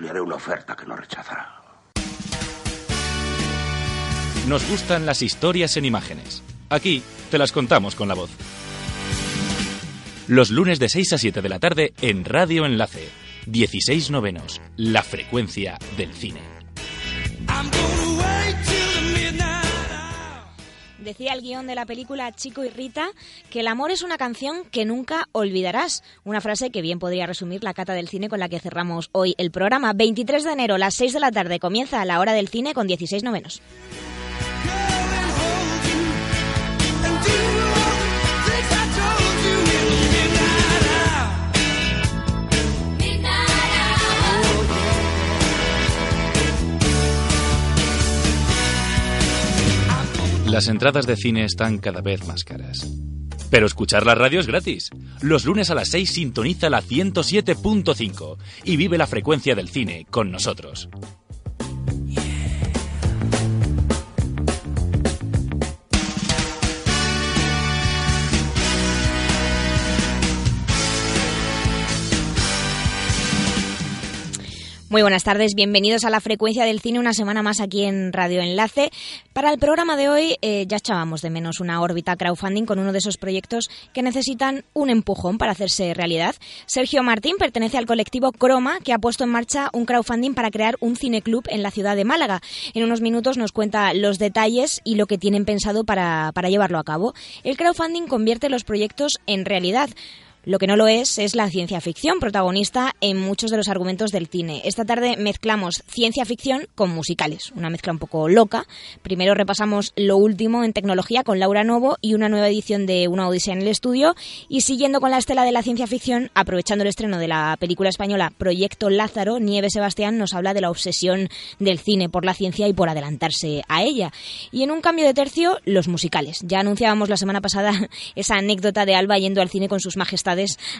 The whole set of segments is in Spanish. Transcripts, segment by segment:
Le haré una oferta que no rechazará. Nos gustan las historias en imágenes. Aquí te las contamos con la voz. Los lunes de 6 a 7 de la tarde en Radio Enlace. 16 novenos. La frecuencia del cine. Decía el guion de la película Chico y Rita que el amor es una canción que nunca olvidarás. Una frase que bien podría resumir la cata del cine con la que cerramos hoy el programa. 23 de enero, las 6 de la tarde, comienza la hora del cine con 16 novenos. Las entradas de cine están cada vez más caras. Pero escuchar la radio es gratis. Los lunes a las 6 sintoniza la 107.5 y vive la frecuencia del cine con nosotros. Muy buenas tardes, bienvenidos a la frecuencia del cine una semana más aquí en Radio Enlace. Para el programa de hoy eh, ya echábamos de menos una órbita crowdfunding con uno de esos proyectos que necesitan un empujón para hacerse realidad. Sergio Martín pertenece al colectivo Croma que ha puesto en marcha un crowdfunding para crear un cineclub en la ciudad de Málaga. En unos minutos nos cuenta los detalles y lo que tienen pensado para, para llevarlo a cabo. El crowdfunding convierte los proyectos en realidad. Lo que no lo es es la ciencia ficción, protagonista en muchos de los argumentos del cine. Esta tarde mezclamos ciencia ficción con musicales, una mezcla un poco loca. Primero repasamos lo último en tecnología con Laura Novo y una nueva edición de Una Odisea en el Estudio. Y siguiendo con la estela de la ciencia ficción, aprovechando el estreno de la película española Proyecto Lázaro, Nieves Sebastián nos habla de la obsesión del cine por la ciencia y por adelantarse a ella. Y en un cambio de tercio, los musicales. Ya anunciábamos la semana pasada esa anécdota de Alba yendo al cine con sus majestades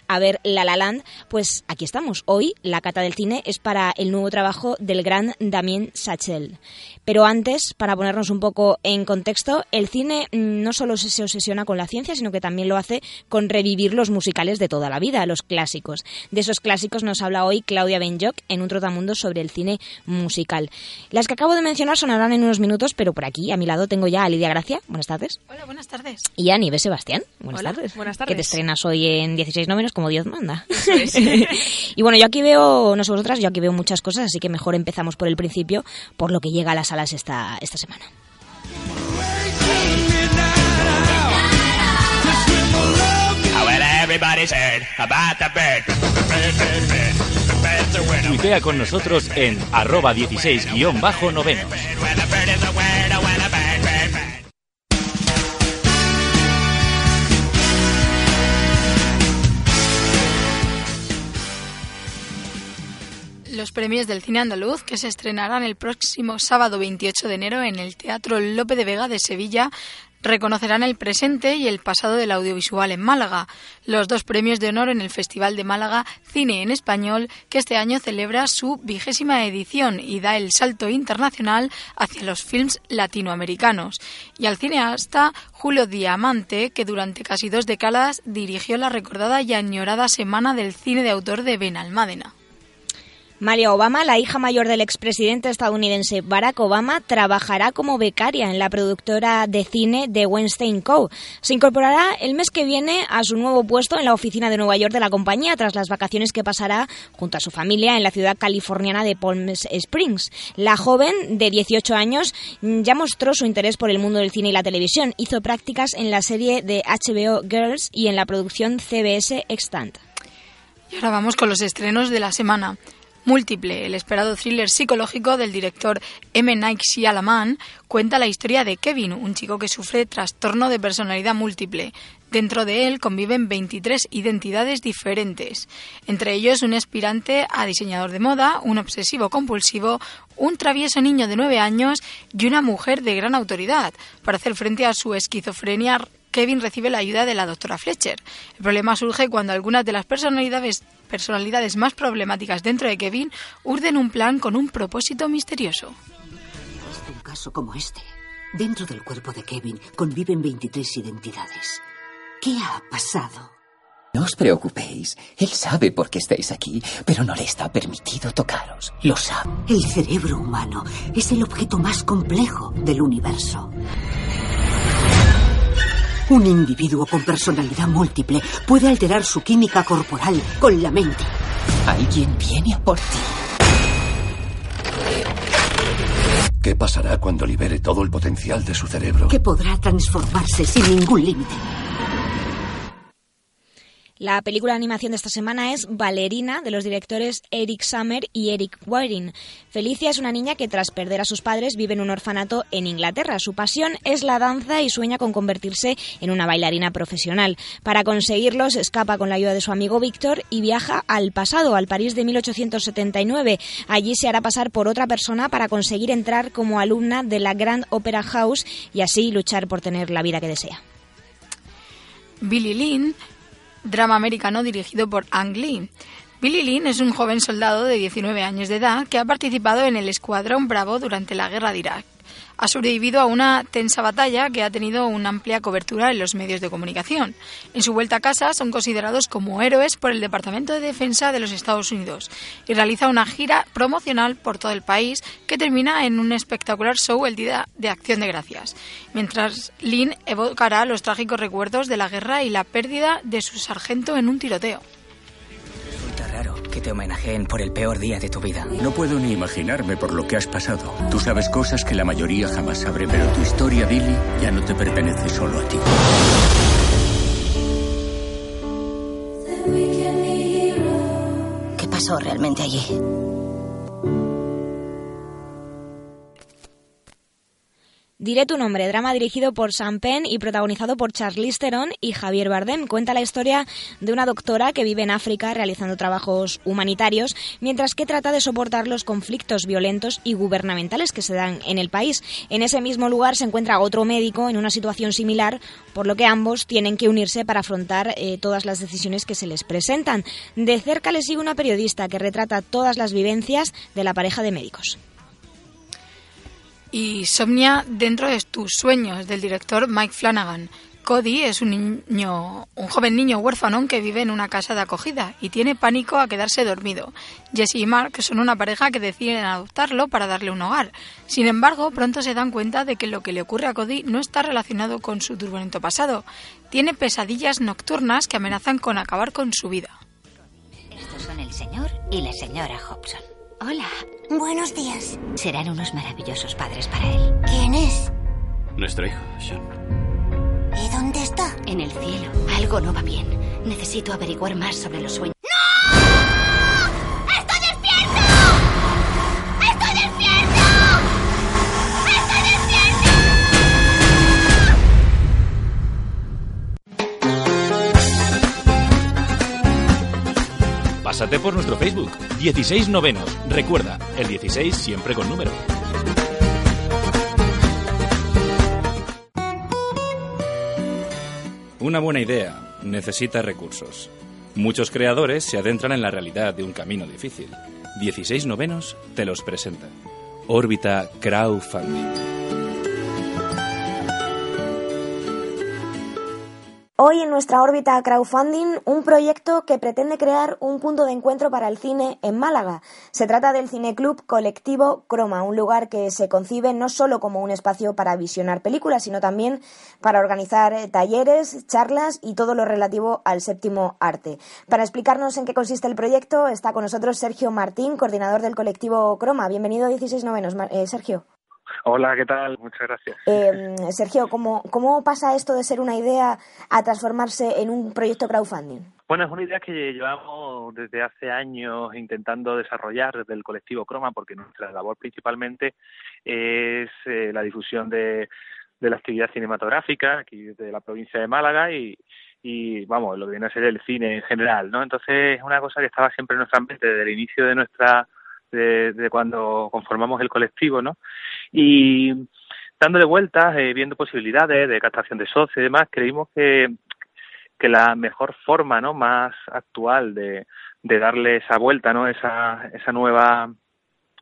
a ver La La Land, pues aquí estamos. Hoy la cata del cine es para el nuevo trabajo del gran Damien Sachel. Pero antes, para ponernos un poco en contexto, el cine no solo se obsesiona con la ciencia, sino que también lo hace con revivir los musicales de toda la vida, los clásicos. De esos clásicos nos habla hoy Claudia Benjoc en un trotamundo sobre el cine musical. Las que acabo de mencionar sonarán en unos minutos, pero por aquí, a mi lado, tengo ya a Lidia Gracia. Buenas tardes. Hola, buenas tardes. Y a Nieves Sebastián. Buenas Hola, tardes. buenas Que te tardes. estrenas hoy en 16 novenos como Dios manda. es. y bueno, yo aquí veo, no sé vosotras, yo aquí veo muchas cosas, así que mejor empezamos por el principio, por lo que llega a las salas esta, esta semana. Tuitea con nosotros en arroba 16-novenos. Los premios del cine andaluz que se estrenarán el próximo sábado 28 de enero en el Teatro Lope de Vega de Sevilla reconocerán el presente y el pasado del audiovisual en Málaga. Los dos premios de honor en el Festival de Málaga Cine en Español, que este año celebra su vigésima edición y da el salto internacional hacia los films latinoamericanos. Y al cineasta Julio Diamante, que durante casi dos décadas dirigió la recordada y añorada Semana del Cine de Autor de Benalmádena. María Obama, la hija mayor del expresidente estadounidense Barack Obama, trabajará como becaria en la productora de cine de Weinstein Co. Se incorporará el mes que viene a su nuevo puesto en la oficina de Nueva York de la compañía tras las vacaciones que pasará junto a su familia en la ciudad californiana de Palm Springs. La joven, de 18 años, ya mostró su interés por el mundo del cine y la televisión. Hizo prácticas en la serie de HBO Girls y en la producción CBS Extant. Y ahora vamos con los estrenos de la semana. Múltiple, el esperado thriller psicológico del director M. Night Shyamalan, cuenta la historia de Kevin, un chico que sufre trastorno de personalidad múltiple. Dentro de él conviven 23 identidades diferentes, entre ellos un aspirante a diseñador de moda, un obsesivo compulsivo, un travieso niño de 9 años y una mujer de gran autoridad. Para hacer frente a su esquizofrenia, Kevin recibe la ayuda de la doctora Fletcher. El problema surge cuando algunas de las personalidades, personalidades más problemáticas dentro de Kevin urden un plan con un propósito misterioso. Un caso como este. Dentro del cuerpo de Kevin conviven 23 identidades. ¿Qué ha pasado? No os preocupéis. Él sabe por qué estáis aquí, pero no le está permitido tocaros. Lo sabe. El cerebro humano es el objeto más complejo del universo. Un individuo con personalidad múltiple puede alterar su química corporal con la mente. Alguien viene a por ti. ¿Qué pasará cuando libere todo el potencial de su cerebro? Que podrá transformarse sin ningún límite. La película de animación de esta semana es Valerina, de los directores Eric Summer y Eric Waring. Felicia es una niña que tras perder a sus padres vive en un orfanato en Inglaterra. Su pasión es la danza y sueña con convertirse en una bailarina profesional. Para conseguirlo se escapa con la ayuda de su amigo Víctor y viaja al pasado, al París de 1879. Allí se hará pasar por otra persona para conseguir entrar como alumna de la Grand Opera House y así luchar por tener la vida que desea. Billy Lynn drama americano dirigido por Ang Lee. Billy Lynn es un joven soldado de 19 años de edad que ha participado en el Escuadrón Bravo durante la guerra de Irak. Ha sobrevivido a una tensa batalla que ha tenido una amplia cobertura en los medios de comunicación. En su vuelta a casa son considerados como héroes por el Departamento de Defensa de los Estados Unidos y realiza una gira promocional por todo el país que termina en un espectacular show el Día de Acción de Gracias, mientras Lynn evocará los trágicos recuerdos de la guerra y la pérdida de su sargento en un tiroteo que te homenajeen por el peor día de tu vida. No puedo ni imaginarme por lo que has pasado. Tú sabes cosas que la mayoría jamás sabré, pero tu historia, Billy, ya no te pertenece solo a ti. ¿Qué pasó realmente allí? Diré tu nombre, drama dirigido por Sam Penn y protagonizado por Charlize Theron y Javier Bardem. Cuenta la historia de una doctora que vive en África realizando trabajos humanitarios, mientras que trata de soportar los conflictos violentos y gubernamentales que se dan en el país. En ese mismo lugar se encuentra otro médico en una situación similar, por lo que ambos tienen que unirse para afrontar eh, todas las decisiones que se les presentan. De cerca le sigue una periodista que retrata todas las vivencias de la pareja de médicos y Somnia dentro de tus sueños del director Mike Flanagan. Cody es un niño, un joven niño huérfano que vive en una casa de acogida y tiene pánico a quedarse dormido. Jesse y Mark son una pareja que deciden adoptarlo para darle un hogar. Sin embargo, pronto se dan cuenta de que lo que le ocurre a Cody no está relacionado con su turbulento pasado. Tiene pesadillas nocturnas que amenazan con acabar con su vida. Estos son el señor y la señora Hobson. Hola. Buenos días. Serán unos maravillosos padres para él. ¿Quién es? Nuestro hijo, Sean. ¿Y dónde está? En el cielo. Algo no va bien. Necesito averiguar más sobre los sueños. Pásate por nuestro Facebook, 16 novenos. Recuerda, el 16 siempre con número. Una buena idea necesita recursos. Muchos creadores se adentran en la realidad de un camino difícil. 16 novenos te los presenta. Órbita Crowdfunding. Hoy en nuestra órbita crowdfunding, un proyecto que pretende crear un punto de encuentro para el cine en Málaga. Se trata del Cineclub Colectivo Croma, un lugar que se concibe no solo como un espacio para visionar películas, sino también para organizar eh, talleres, charlas y todo lo relativo al séptimo arte. Para explicarnos en qué consiste el proyecto, está con nosotros Sergio Martín, coordinador del Colectivo Croma. Bienvenido a 16 Novenos, eh, Sergio. Hola, ¿qué tal? Muchas gracias. Eh, Sergio, ¿cómo, ¿cómo pasa esto de ser una idea a transformarse en un proyecto crowdfunding? Bueno, es una idea que llevamos desde hace años intentando desarrollar desde el colectivo Croma, porque nuestra labor principalmente es eh, la difusión de, de la actividad cinematográfica aquí de la provincia de Málaga y, y vamos, lo que viene a ser el cine en general, ¿no? Entonces es una cosa que estaba siempre en nuestra mente desde el inicio de nuestra de, cuando conformamos el colectivo, ¿no? Y dándole vueltas, eh, viendo posibilidades de captación de socios y demás, creímos que, que la mejor forma, ¿no? Más actual de, de darle esa vuelta, ¿no? Esa, esa nueva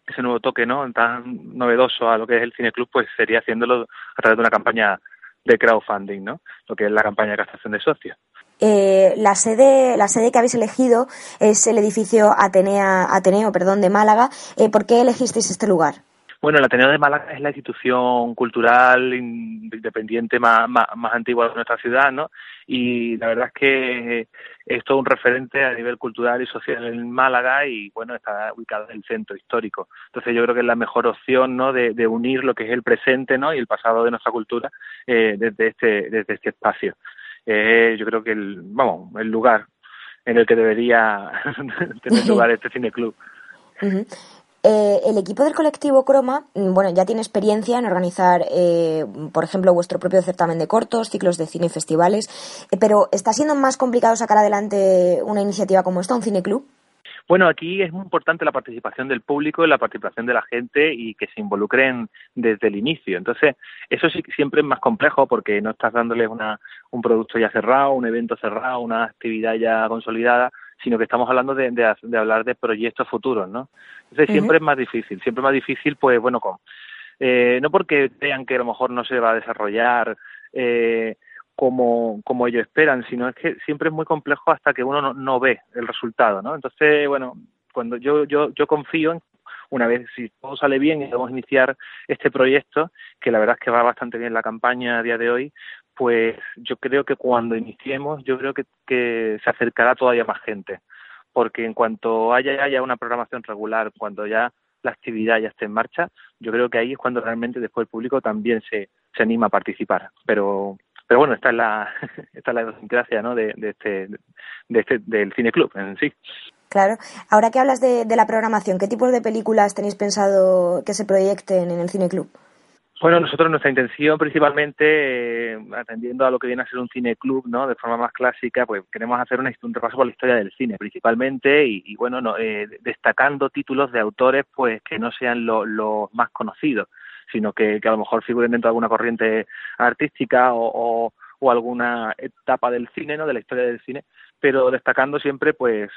ese nuevo toque, ¿no? Tan novedoso a lo que es el Cine Club, pues sería haciéndolo a través de una campaña de crowdfunding, ¿no? Lo que es la campaña de captación de socios. Eh, la sede, la sede que habéis elegido es el edificio Atenea, Ateneo, perdón, de Málaga. Eh, ¿Por qué elegisteis este lugar? Bueno, el Ateneo de Málaga es la institución cultural independiente más, más, más, antigua de nuestra ciudad, ¿no? Y la verdad es que es todo un referente a nivel cultural y social en Málaga y, bueno, está ubicado en el centro histórico. Entonces yo creo que es la mejor opción, ¿no?, de, de unir lo que es el presente, ¿no?, y el pasado de nuestra cultura eh, desde, este, desde este espacio. Eh, yo creo que el, vamos, el lugar en el que debería tener lugar este cineclub. Uh eh, el equipo del colectivo Croma, mm, bueno, ya tiene experiencia en organizar, eh, por ejemplo, vuestro propio certamen de cortos, ciclos de cine y festivales, eh, pero ¿está siendo más complicado sacar adelante una iniciativa como esta, un cineclub? Bueno, aquí es muy importante la participación del público y la participación de la gente y que se involucren desde el inicio. Entonces, eso sí siempre es más complejo porque no estás dándoles una, un producto ya cerrado, un evento cerrado, una actividad ya consolidada, sino que estamos hablando de, de, de hablar de proyectos futuros, ¿no? Entonces, siempre es más difícil, siempre es más difícil, pues bueno, con, eh, no porque vean que a lo mejor no se va a desarrollar eh, como, como ellos esperan, sino es que siempre es muy complejo hasta que uno no, no ve el resultado, ¿no? Entonces, bueno, cuando yo, yo, yo confío en una vez si todo sale bien y podemos iniciar este proyecto, que la verdad es que va bastante bien la campaña a día de hoy, pues yo creo que cuando iniciemos, yo creo que, que se acercará todavía más gente, porque en cuanto haya, haya una programación regular, cuando ya la actividad ya esté en marcha, yo creo que ahí es cuando realmente después el público también se, se anima a participar. Pero pero bueno, esta es la, esta es la idiosincrasia ¿no? de, de, este, de este, del cine club en sí. Claro. Ahora que hablas de, de la programación, ¿qué tipos de películas tenéis pensado que se proyecten en el cine club? Bueno, nosotros nuestra intención principalmente, eh, atendiendo a lo que viene a ser un cine club, ¿no? De forma más clásica, pues queremos hacer una, un repaso por la historia del cine principalmente y, y bueno, no, eh, destacando títulos de autores pues que no sean los lo más conocidos sino que, que a lo mejor figuren dentro de alguna corriente artística o, o, alguna etapa del cine, ¿no? De la historia del cine, pero destacando siempre, pues,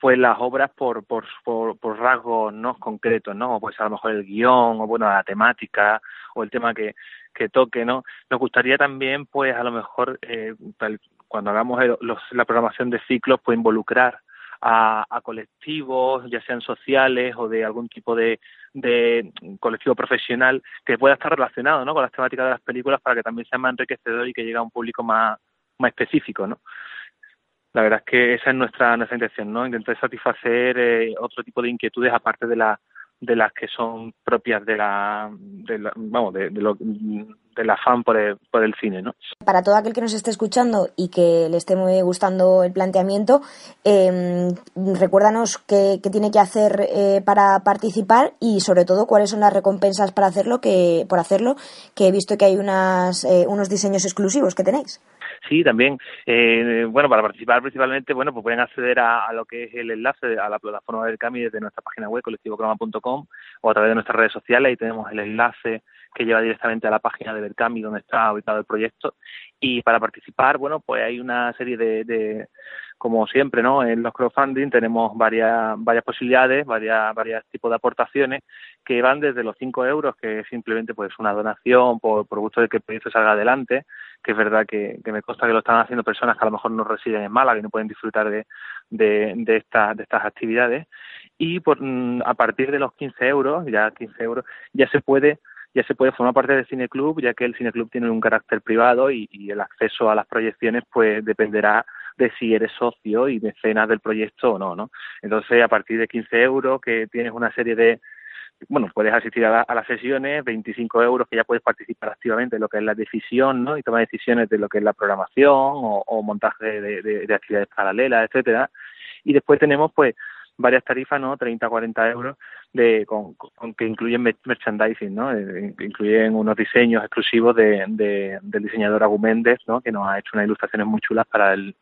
pues las obras por, por, por, por rasgos no concretos, ¿no? Pues a lo mejor el guion, o bueno, la temática, o el tema que, que toque, ¿no? Nos gustaría también, pues a lo mejor, eh, tal, cuando hagamos los, la programación de ciclos, pues involucrar a, a, colectivos, ya sean sociales o de algún tipo de, colectivo profesional que pueda estar relacionado ¿no? con las temáticas de las películas para que también sea más enriquecedor y que llegue a un público más, más específico. ¿no? La verdad es que esa es nuestra, nuestra intención, ¿no? intentar satisfacer eh, otro tipo de inquietudes aparte de la de las que son propias de la, de la vamos de, de lo del afán por el, por el cine, ¿no? Para todo aquel que nos esté escuchando y que le esté muy gustando el planteamiento, eh, recuérdanos qué, tiene que hacer eh, para participar y sobre todo cuáles son las recompensas para hacerlo, que por hacerlo, que he visto que hay unas, eh, unos diseños exclusivos que tenéis. Sí, también. Eh, bueno, para participar principalmente, bueno, pues pueden acceder a, lo que es el enlace a la plataforma del CAMI desde nuestra página web, colectivocroma.com, o a través de nuestras redes sociales. Ahí tenemos el enlace que lleva directamente a la página de Berkami donde está ubicado el proyecto. Y para participar, bueno, pues hay una serie de, de como siempre, ¿no? En los crowdfunding tenemos varias, varias posibilidades, varias, varios tipos de aportaciones que van desde los 5 euros, que es simplemente pues una donación por, por gusto de que el proyecto salga adelante, que es verdad que, me consta que lo están haciendo personas que a lo mejor no residen en Málaga y no pueden disfrutar de, de, de, esta, de estas actividades. Y por, a partir de los 15 euros, ya 15 euros, ya se puede ya se puede formar parte del cineclub, ya que el cineclub tiene un carácter privado y, y el acceso a las proyecciones pues dependerá de si eres socio y mecenas del proyecto o no, ¿no? Entonces, a partir de 15 euros, que tienes una serie de, bueno, puedes asistir a, la, a, las sesiones, 25 euros que ya puedes participar activamente en lo que es la decisión, ¿no? Y tomar decisiones de lo que es la programación o, o montaje de, de, de, actividades paralelas, etcétera. Y después tenemos, pues, varias tarifas, ¿no? 30, 40 euros de, con, con que incluyen merchandising, ¿no? Eh, incluyen unos diseños exclusivos de, de, del diseñador Agu Méndez, ¿no? Que nos ha hecho unas ilustraciones muy chulas para el,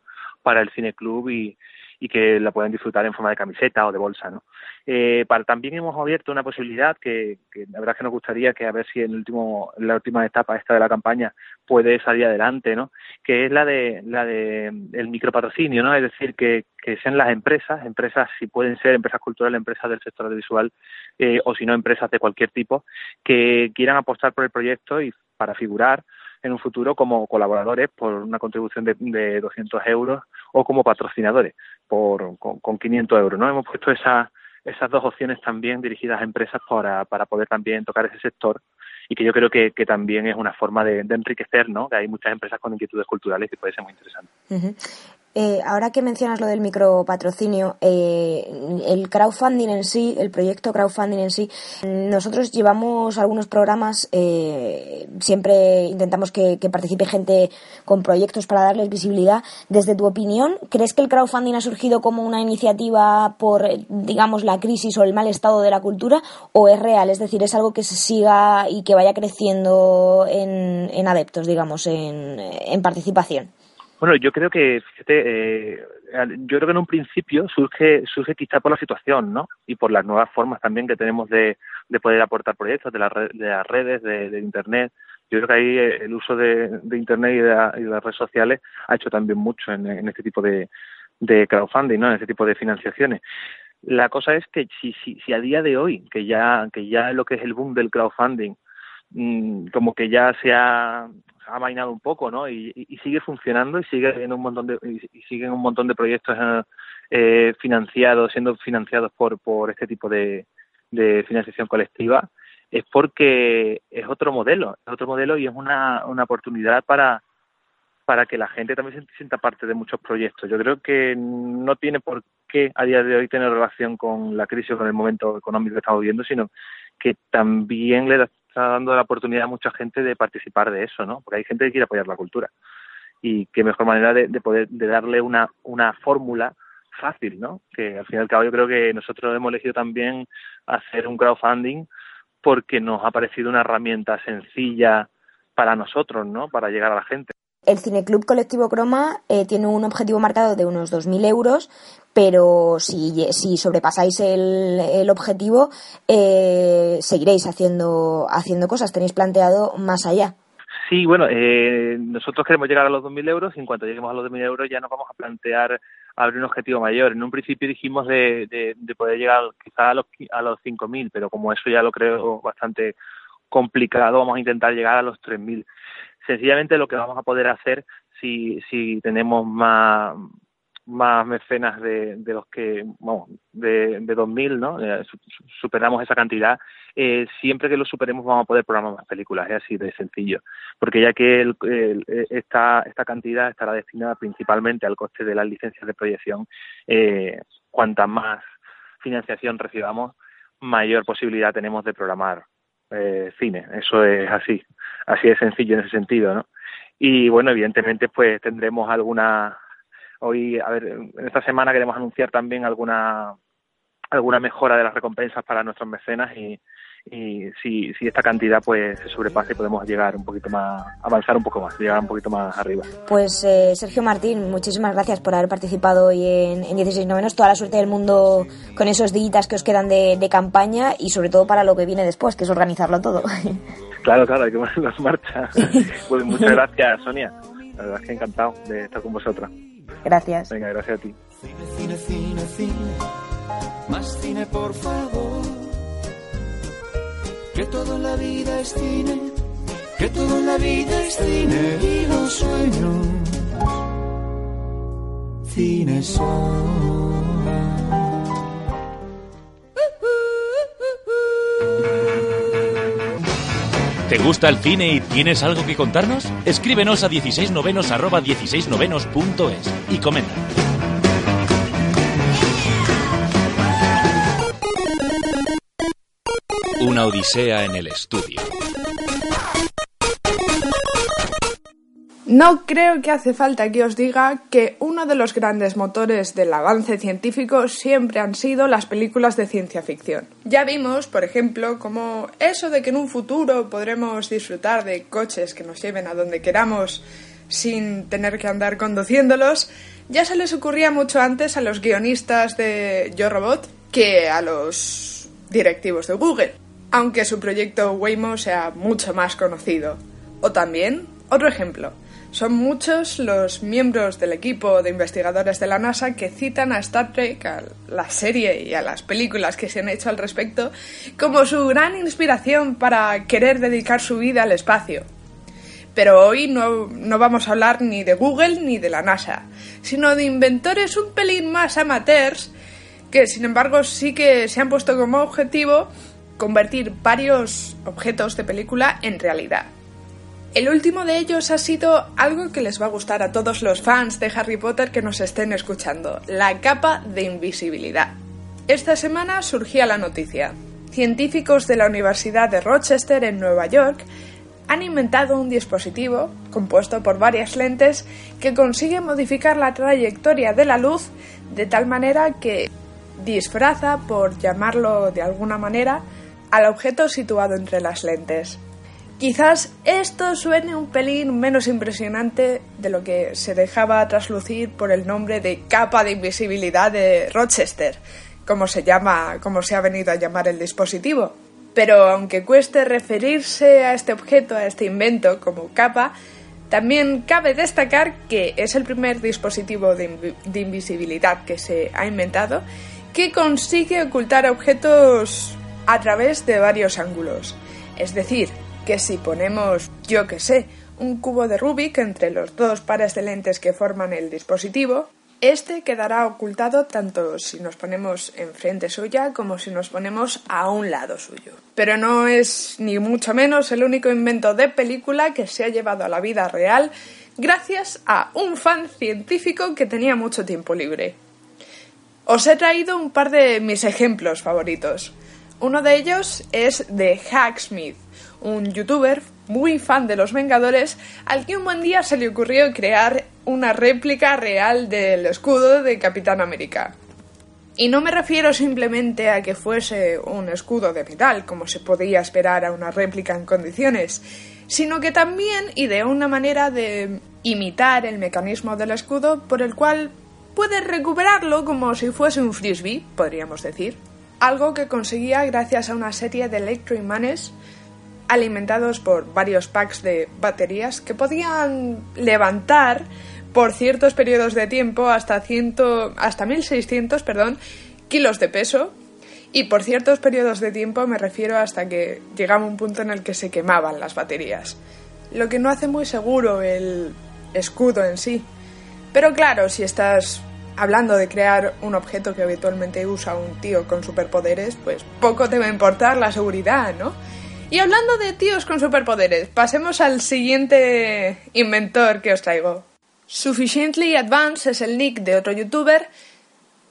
para el cine club y, y que la puedan disfrutar en forma de camiseta o de bolsa, ¿no? Eh, para, también hemos abierto una posibilidad que, que la verdad es que nos gustaría que a ver si en, el último, en la última etapa esta de la campaña puede salir adelante, ¿no? Que es la de la de el micropatrocinio, ¿no? Es decir, que, que sean las empresas, empresas si pueden ser empresas culturales, empresas del sector audiovisual eh, o si no empresas de cualquier tipo que quieran apostar por el proyecto y para figurar en un futuro como colaboradores por una contribución de, de 200 euros o como patrocinadores por, con, con 500 euros. ¿no? Hemos puesto esa, esas dos opciones también dirigidas a empresas para, para poder también tocar ese sector y que yo creo que, que también es una forma de, enriquecer, ¿no? Que hay muchas empresas con inquietudes culturales y puede ser muy interesante. Eh, ahora que mencionas lo del micropatrocinio, eh, el crowdfunding en sí, el proyecto crowdfunding en sí, nosotros llevamos algunos programas, eh, siempre intentamos que, participe gente con proyectos para darles visibilidad. Desde tu opinión, ¿crees que el crowdfunding ha surgido como una iniciativa por, digamos, la crisis o el mal estado de la cultura o es real? Es decir, es algo que se siga y que vaya creciendo en, adeptos, digamos, en participación. Bueno, yo creo que, fíjate, eh, yo creo que en un principio surge, surge quizá por la situación, ¿no? Y por las nuevas formas también que tenemos de, de poder aportar proyectos, de, la de las redes, de, Internet. Yo creo que ahí el uso de, Internet y de, las redes sociales ha hecho también mucho en, en este tipo de, de crowdfunding, ¿no? En este tipo de financiaciones. La cosa es que si, si, si a día de hoy, que ya, que ya lo que es el boom del crowdfunding, mmm, como que ya se ha, ha mainado un poco, ¿no? Y, sigue funcionando y sigue en un montón de y siguen un montón de proyectos eh, financiados, siendo financiados por por este tipo de, de financiación colectiva, es porque es otro modelo, es otro modelo y es una, una oportunidad para para que la gente también se sienta parte de muchos proyectos. Yo creo que no tiene por qué a día de hoy tener relación con la crisis o con el momento económico que estamos viviendo, sino que también le da está dando la oportunidad a mucha gente de participar de eso, ¿no? Porque hay gente que quiere apoyar la cultura. Y qué mejor manera de, de poder de darle una, una fórmula fácil, ¿no? Que al fin y al cabo yo creo que nosotros hemos elegido también hacer un crowdfunding porque nos ha parecido una herramienta sencilla para nosotros, ¿no? Para llegar a la gente. El Cineclub Colectivo Croma eh, tiene un objetivo marcado de unos 2.000 euros, pero si, si sobrepasáis el, el objetivo, eh, seguiréis haciendo, haciendo cosas. Tenéis planteado más allá. Sí, bueno, eh, nosotros queremos llegar a los 2.000 euros y en cuanto lleguemos a los 2.000 euros ya nos vamos a plantear abrir un objetivo mayor. En un principio dijimos de, de, de poder llegar quizás a los, a los 5.000, pero como eso ya lo creo bastante complicado, vamos a intentar llegar a los 3.000 sencillamente lo que vamos a poder hacer si, si tenemos más más mecenas de, de los que, bueno, de, de 2.000, ¿no? Eh, superamos esa cantidad, eh, siempre que lo superemos vamos a poder programar más películas, es así de sencillo. Porque ya que el, esta, esta cantidad estará destinada principalmente al coste de las licencias de proyección, eh, cuanta más financiación recibamos, mayor posibilidad tenemos de programar eh, cine. Eso es así, así de sencillo en ese sentido, ¿no? Y bueno, evidentemente, pues tendremos alguna. Hoy, a ver, en esta semana queremos anunciar también alguna alguna mejora de las recompensas para nuestros mecenas y, y si, si esta cantidad pues se sobrepasa y podemos llegar un poquito más, avanzar un poco más, llegar un poquito más arriba. Pues eh, Sergio Martín, muchísimas gracias por haber participado hoy en, en 16 novenos, toda la suerte del mundo con esos días que os quedan de, de, campaña y sobre todo para lo que viene después, que es organizarlo todo. Claro, claro, hay que ponerlo en marcha. Pues muchas gracias, Sonia. La verdad es que encantado de estar con vosotras. Gracias. Venga, gracias a ti. Cine, cine, cine, cine. Más cine, por favor que todo en la vida es cine, que todo en la vida es cine y los sueños, cine son. ¿Te gusta el cine y tienes algo que contarnos? Escríbenos a 16novenos arroba 16novenos.es y comenta. Una odisea en el estudio. No creo que hace falta que os diga que uno de los grandes motores del avance científico siempre han sido las películas de ciencia ficción. Ya vimos, por ejemplo, como eso de que en un futuro podremos disfrutar de coches que nos lleven a donde queramos sin tener que andar conduciéndolos, ya se les ocurría mucho antes a los guionistas de Yo Robot que a los directivos de Google aunque su proyecto Waymo sea mucho más conocido. O también, otro ejemplo, son muchos los miembros del equipo de investigadores de la NASA que citan a Star Trek, a la serie y a las películas que se han hecho al respecto, como su gran inspiración para querer dedicar su vida al espacio. Pero hoy no, no vamos a hablar ni de Google ni de la NASA, sino de inventores un pelín más amateurs que sin embargo sí que se han puesto como objetivo convertir varios objetos de película en realidad. El último de ellos ha sido algo que les va a gustar a todos los fans de Harry Potter que nos estén escuchando, la capa de invisibilidad. Esta semana surgía la noticia. Científicos de la Universidad de Rochester en Nueva York han inventado un dispositivo compuesto por varias lentes que consigue modificar la trayectoria de la luz de tal manera que disfraza, por llamarlo de alguna manera, al objeto situado entre las lentes. Quizás esto suene un pelín menos impresionante de lo que se dejaba traslucir por el nombre de capa de invisibilidad de Rochester, como se llama, como se ha venido a llamar el dispositivo. Pero aunque cueste referirse a este objeto, a este invento como capa, también cabe destacar que es el primer dispositivo de, de invisibilidad que se ha inventado que consigue ocultar objetos a través de varios ángulos. Es decir, que si ponemos, yo que sé, un cubo de Rubik entre los dos pares de lentes que forman el dispositivo, este quedará ocultado tanto si nos ponemos enfrente suya como si nos ponemos a un lado suyo. Pero no es ni mucho menos el único invento de película que se ha llevado a la vida real gracias a un fan científico que tenía mucho tiempo libre. Os he traído un par de mis ejemplos favoritos. Uno de ellos es de Hacksmith, un youtuber muy fan de los Vengadores, al que un buen día se le ocurrió crear una réplica real del escudo de Capitán América. Y no me refiero simplemente a que fuese un escudo de metal, como se podía esperar a una réplica en condiciones, sino que también ideó una manera de imitar el mecanismo del escudo por el cual puedes recuperarlo como si fuese un frisbee, podríamos decir. Algo que conseguía gracias a una serie de electroimanes alimentados por varios packs de baterías que podían levantar por ciertos periodos de tiempo hasta, ciento, hasta 1600 perdón, kilos de peso y por ciertos periodos de tiempo me refiero hasta que llegaba un punto en el que se quemaban las baterías, lo que no hace muy seguro el escudo en sí. Pero claro, si estás hablando de crear un objeto que habitualmente usa un tío con superpoderes, pues poco te va a importar la seguridad, ¿no? Y hablando de tíos con superpoderes, pasemos al siguiente inventor que os traigo. Sufficiently Advanced es el nick de otro youtuber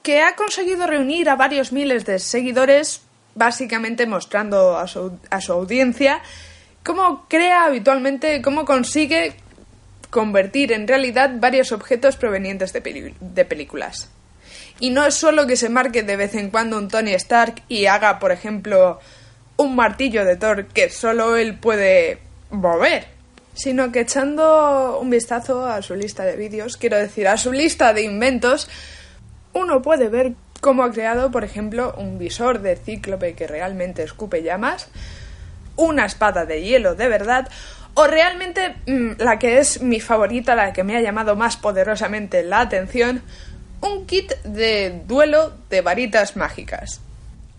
que ha conseguido reunir a varios miles de seguidores, básicamente mostrando a su, a su audiencia cómo crea habitualmente, cómo consigue convertir en realidad varios objetos provenientes de, de películas. Y no es solo que se marque de vez en cuando un Tony Stark y haga, por ejemplo, un martillo de Thor que solo él puede mover, sino que echando un vistazo a su lista de vídeos, quiero decir, a su lista de inventos, uno puede ver cómo ha creado, por ejemplo, un visor de cíclope que realmente escupe llamas, una espada de hielo de verdad, o realmente mm, la que es mi favorita, la que me ha llamado más poderosamente la atención, un kit de duelo de varitas mágicas.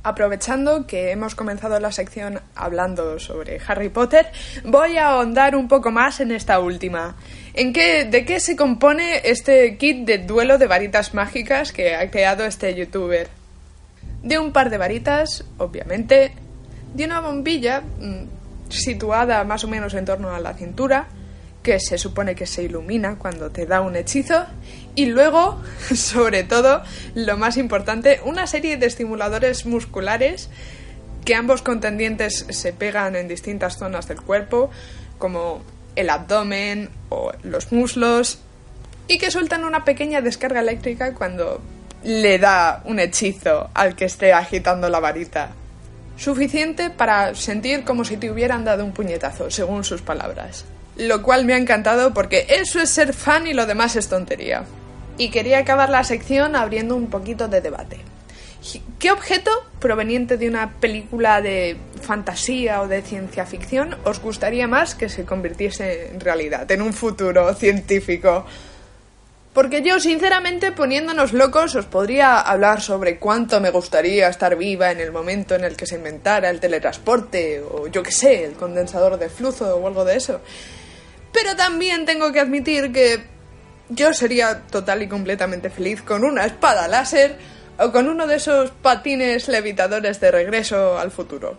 Aprovechando que hemos comenzado la sección hablando sobre Harry Potter, voy a ahondar un poco más en esta última. ¿En qué, ¿De qué se compone este kit de duelo de varitas mágicas que ha creado este youtuber? De un par de varitas, obviamente, de una bombilla mm, situada más o menos en torno a la cintura, que se supone que se ilumina cuando te da un hechizo, y luego, sobre todo, lo más importante, una serie de estimuladores musculares que ambos contendientes se pegan en distintas zonas del cuerpo, como el abdomen o los muslos, y que sueltan una pequeña descarga eléctrica cuando le da un hechizo al que esté agitando la varita suficiente para sentir como si te hubieran dado un puñetazo, según sus palabras. Lo cual me ha encantado porque eso es ser fan y lo demás es tontería. Y quería acabar la sección abriendo un poquito de debate. ¿Qué objeto proveniente de una película de fantasía o de ciencia ficción os gustaría más que se convirtiese en realidad, en un futuro científico? Porque yo, sinceramente, poniéndonos locos, os podría hablar sobre cuánto me gustaría estar viva en el momento en el que se inventara el teletransporte, o yo qué sé, el condensador de flujo o algo de eso. Pero también tengo que admitir que yo sería total y completamente feliz con una espada láser o con uno de esos patines levitadores de regreso al futuro.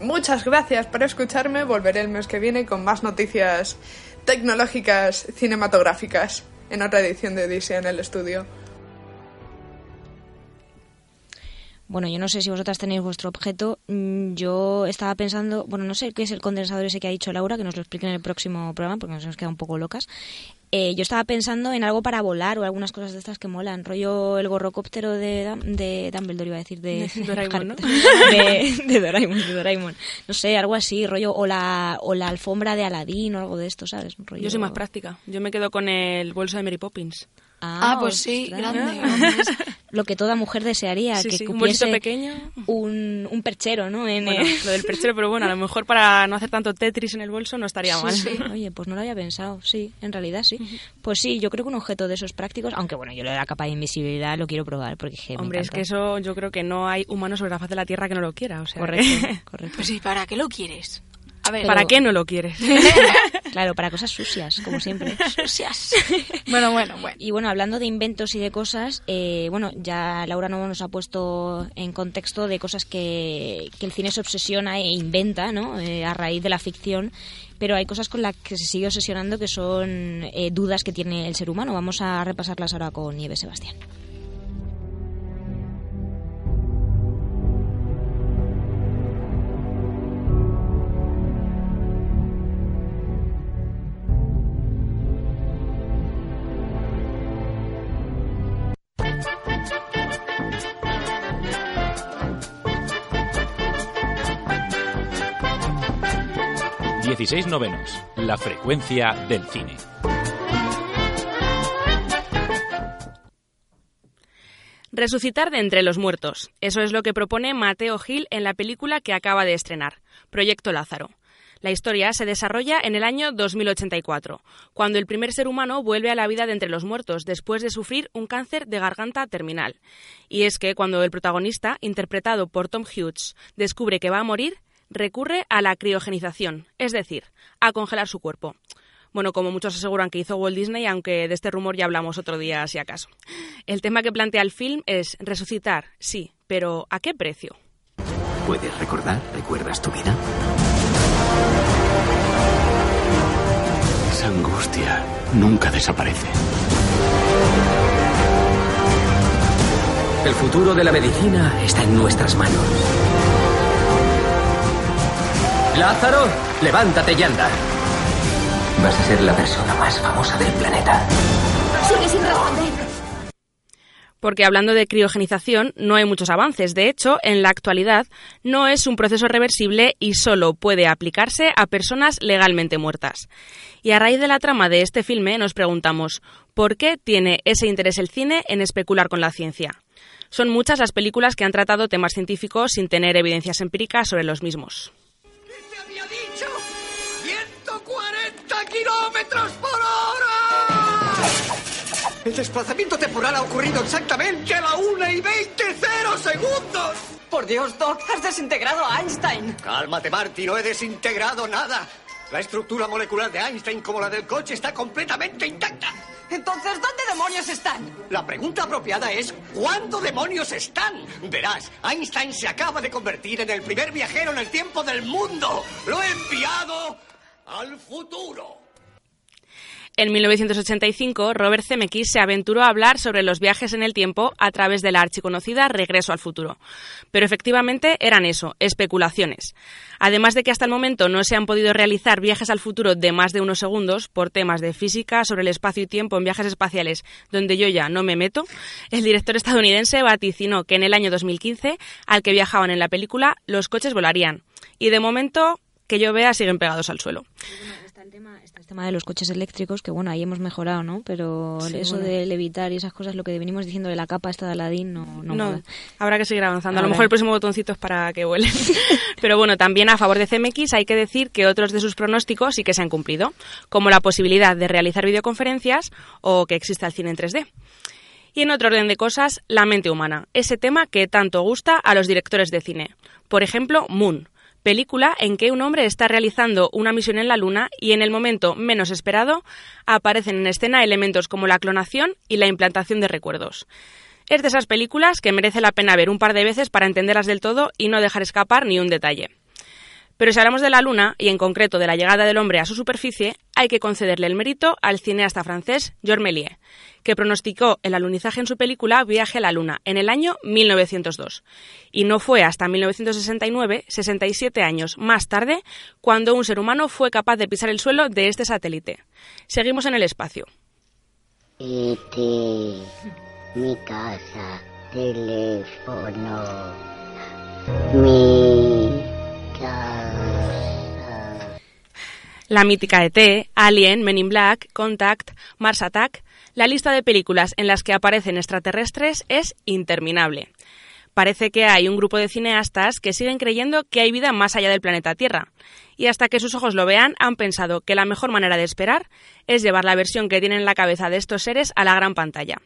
Muchas gracias por escucharme. Volveré el mes que viene con más noticias tecnológicas cinematográficas en otra edición de Odisea en el estudio. Bueno, yo no sé si vosotras tenéis vuestro objeto. Mm, Yo estaba pensando, bueno, no sé qué es el condensador ese que ha dicho Laura, que nos lo explique en el próximo programa, porque nos hemos quedado un poco locas. Eh, yo estaba pensando en algo para volar o algunas cosas de estas que molan. Rollo el gorrocóptero de, de Dumbledore, iba a decir, de, De Doraemon, ¿no? de, de Doraemon, de Doraemon. No sé, algo así, rollo, o la, o la alfombra de Aladín o algo de esto, ¿sabes? Rollo- Yo soy más práctica. Yo me quedo con el bolso de Mary Poppins. Ah, Ah, pues sí, ostras. grande. Lo que toda mujer desearía, Sí, que sí, un cupiese bolsito pequeño. Un, un perchero, ¿no? En, Bueno, eh, lo del perchero, pero bueno, a lo mejor para no hacer tanto Tetris en el bolso no estaría Sí, mal. sí. Oye, pues no lo había pensado, sí, en realidad sí. Pues sí, yo creo que un objeto de esos prácticos, aunque bueno, yo lo de la capa de invisibilidad lo quiero probar porque je, me Hombre, es que eso yo creo que no hay humano sobre la faz de la Tierra que no lo quiera. O sea, Correcto, correcto. Pues sí, ¿para qué lo quieres? A ver, ¿Para qué no lo quieres? Claro, para cosas sucias, como siempre. Sucias. Bueno, bueno, bueno. Y bueno, hablando de inventos y de cosas, eh, bueno, ya Laura no nos ha puesto en contexto de cosas que, que el cine se obsesiona e inventa, ¿no? Eh, a raíz de la ficción. Pero hay cosas con las que se sigue obsesionando que son eh, dudas que tiene el ser humano. Vamos a repasarlas ahora con Nieves Sebastián. 16 novenos. La frecuencia del cine. Resucitar de entre los muertos. Eso es lo que propone Mateo Gil en la película que acaba de estrenar, Proyecto Lázaro. La historia se desarrolla en el año 2084, cuando el primer ser humano vuelve a la vida de entre los muertos después de sufrir un cáncer de garganta terminal. Y es que cuando el protagonista, interpretado por Tom Hughes, descubre que va a morir, recurre a la criogenización, es decir, a congelar su cuerpo. Bueno, como muchos aseguran que hizo Walt Disney, aunque de este rumor ya hablamos otro día si acaso. El tema que plantea el film es resucitar, sí, pero ¿a qué precio? ¿Puedes recordar? ¿Recuerdas tu vida? Esa angustia nunca desaparece. El futuro de la medicina está en nuestras manos. Lázaro, levántate y anda. Vas a ser la persona más famosa del planeta. Sigue sin responder. Porque hablando de criogenización, no hay muchos avances. De hecho, en la actualidad no es un proceso reversible y solo puede aplicarse a personas legalmente muertas. Y a raíz de la trama de este filme nos preguntamos, ¿por qué tiene ese interés el cine en especular con la ciencia? Son muchas las películas que han tratado temas científicos sin tener evidencias empíricas sobre los mismos. Kilómetros por hora. El desplazamiento temporal ha ocurrido exactamente a la 1 y 20 cero segundos. Por Dios, Doc, has desintegrado a Einstein. Cálmate, Marty, no he desintegrado nada. La estructura molecular de Einstein, como la del coche, está completamente intacta. Entonces, ¿dónde demonios están? La pregunta apropiada es ¿cuándo demonios están? Verás, Einstein se acaba de convertir en el primer viajero en el tiempo del mundo. Lo he enviado al futuro. En 1985, Robert Zemeckis se aventuró a hablar sobre los viajes en el tiempo a través de la archiconocida Regreso al futuro. Pero efectivamente eran eso, especulaciones. Además de que hasta el momento no se han podido realizar viajes al futuro de más de unos segundos por temas de física sobre el espacio y tiempo en viajes espaciales donde yo ya no me meto, el director estadounidense vaticinó que en el año 2015, al que viajaban en la película, los coches volarían. Y de momento, que yo vea, siguen pegados al suelo. El tema de los coches eléctricos, que bueno, ahí hemos mejorado, ¿no? Pero Sí, eso bueno. de levitar y esas cosas, lo que venimos diciendo de la capa esta de Aladín, no, no, No, mola. habrá que seguir avanzando. A lo Habrá. mejor el próximo botoncito es para que vuelen. Pero bueno, también a favor de CMX hay que decir que otros de sus pronósticos sí que se han cumplido, como la posibilidad de realizar videoconferencias o que exista el cine en 3D. Y en otro orden de cosas, la mente humana, ese tema que tanto gusta a los directores de cine. Por ejemplo, Moon, película en que un hombre está realizando una misión en la Luna y en el momento menos esperado aparecen en escena elementos como la clonación y la implantación de recuerdos. Es de esas películas que merece la pena ver un par de veces para entenderlas del todo y no dejar escapar ni un detalle. Pero si hablamos de la Luna, y en concreto de la llegada del hombre a su superficie, hay que concederle el mérito al cineasta francés Georges Méliès, que pronosticó el alunizaje en su película Viaje a la Luna en el año 1902. Y no fue hasta 1969, 67 años más tarde, cuando un ser humano fue capaz de pisar el suelo de este satélite. Seguimos en el espacio. E.T. Mi casa, teléfono, mi La mítica ET, Alien, Men in Black, Contact, Mars Attack, la lista de películas en las que aparecen extraterrestres es interminable. Parece que hay un grupo de cineastas que siguen creyendo que hay vida más allá del planeta Tierra, y hasta que sus ojos lo vean han pensado que la mejor manera de esperar es llevar la versión que tienen en la cabeza de estos seres a la gran pantalla.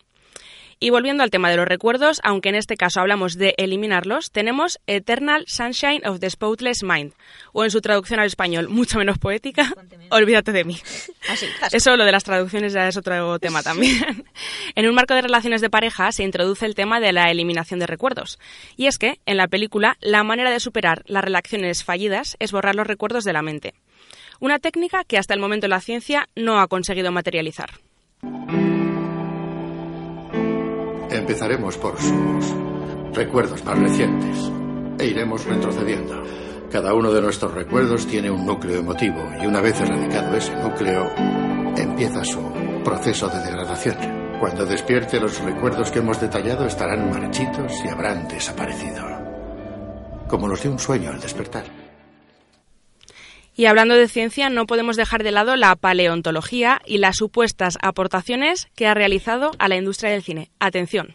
Y volviendo al tema de los recuerdos, aunque en este caso hablamos de eliminarlos, tenemos Eternal Sunshine of the Spotless Mind, o en su traducción al español, mucho menos poética, Olvídate de mí. Eso, lo de las traducciones ya es otro tema también. en un marco de relaciones de pareja se introduce el tema de la eliminación de recuerdos. Y es que, en la película, la manera de superar las relaciones fallidas es borrar los recuerdos de la mente. Una técnica que hasta el momento la ciencia no ha conseguido materializar. Empezaremos por sus recuerdos más recientes e iremos retrocediendo. Cada uno de nuestros recuerdos tiene un núcleo emotivo y una vez erradicado ese núcleo, empieza su proceso de degradación. Cuando despierte, los recuerdos que hemos detallado estarán marchitos y habrán desaparecido. Como los de un sueño al despertar. Y hablando de ciencia, no podemos dejar de lado la paleontología y las supuestas aportaciones que ha realizado a la industria del cine. Atención.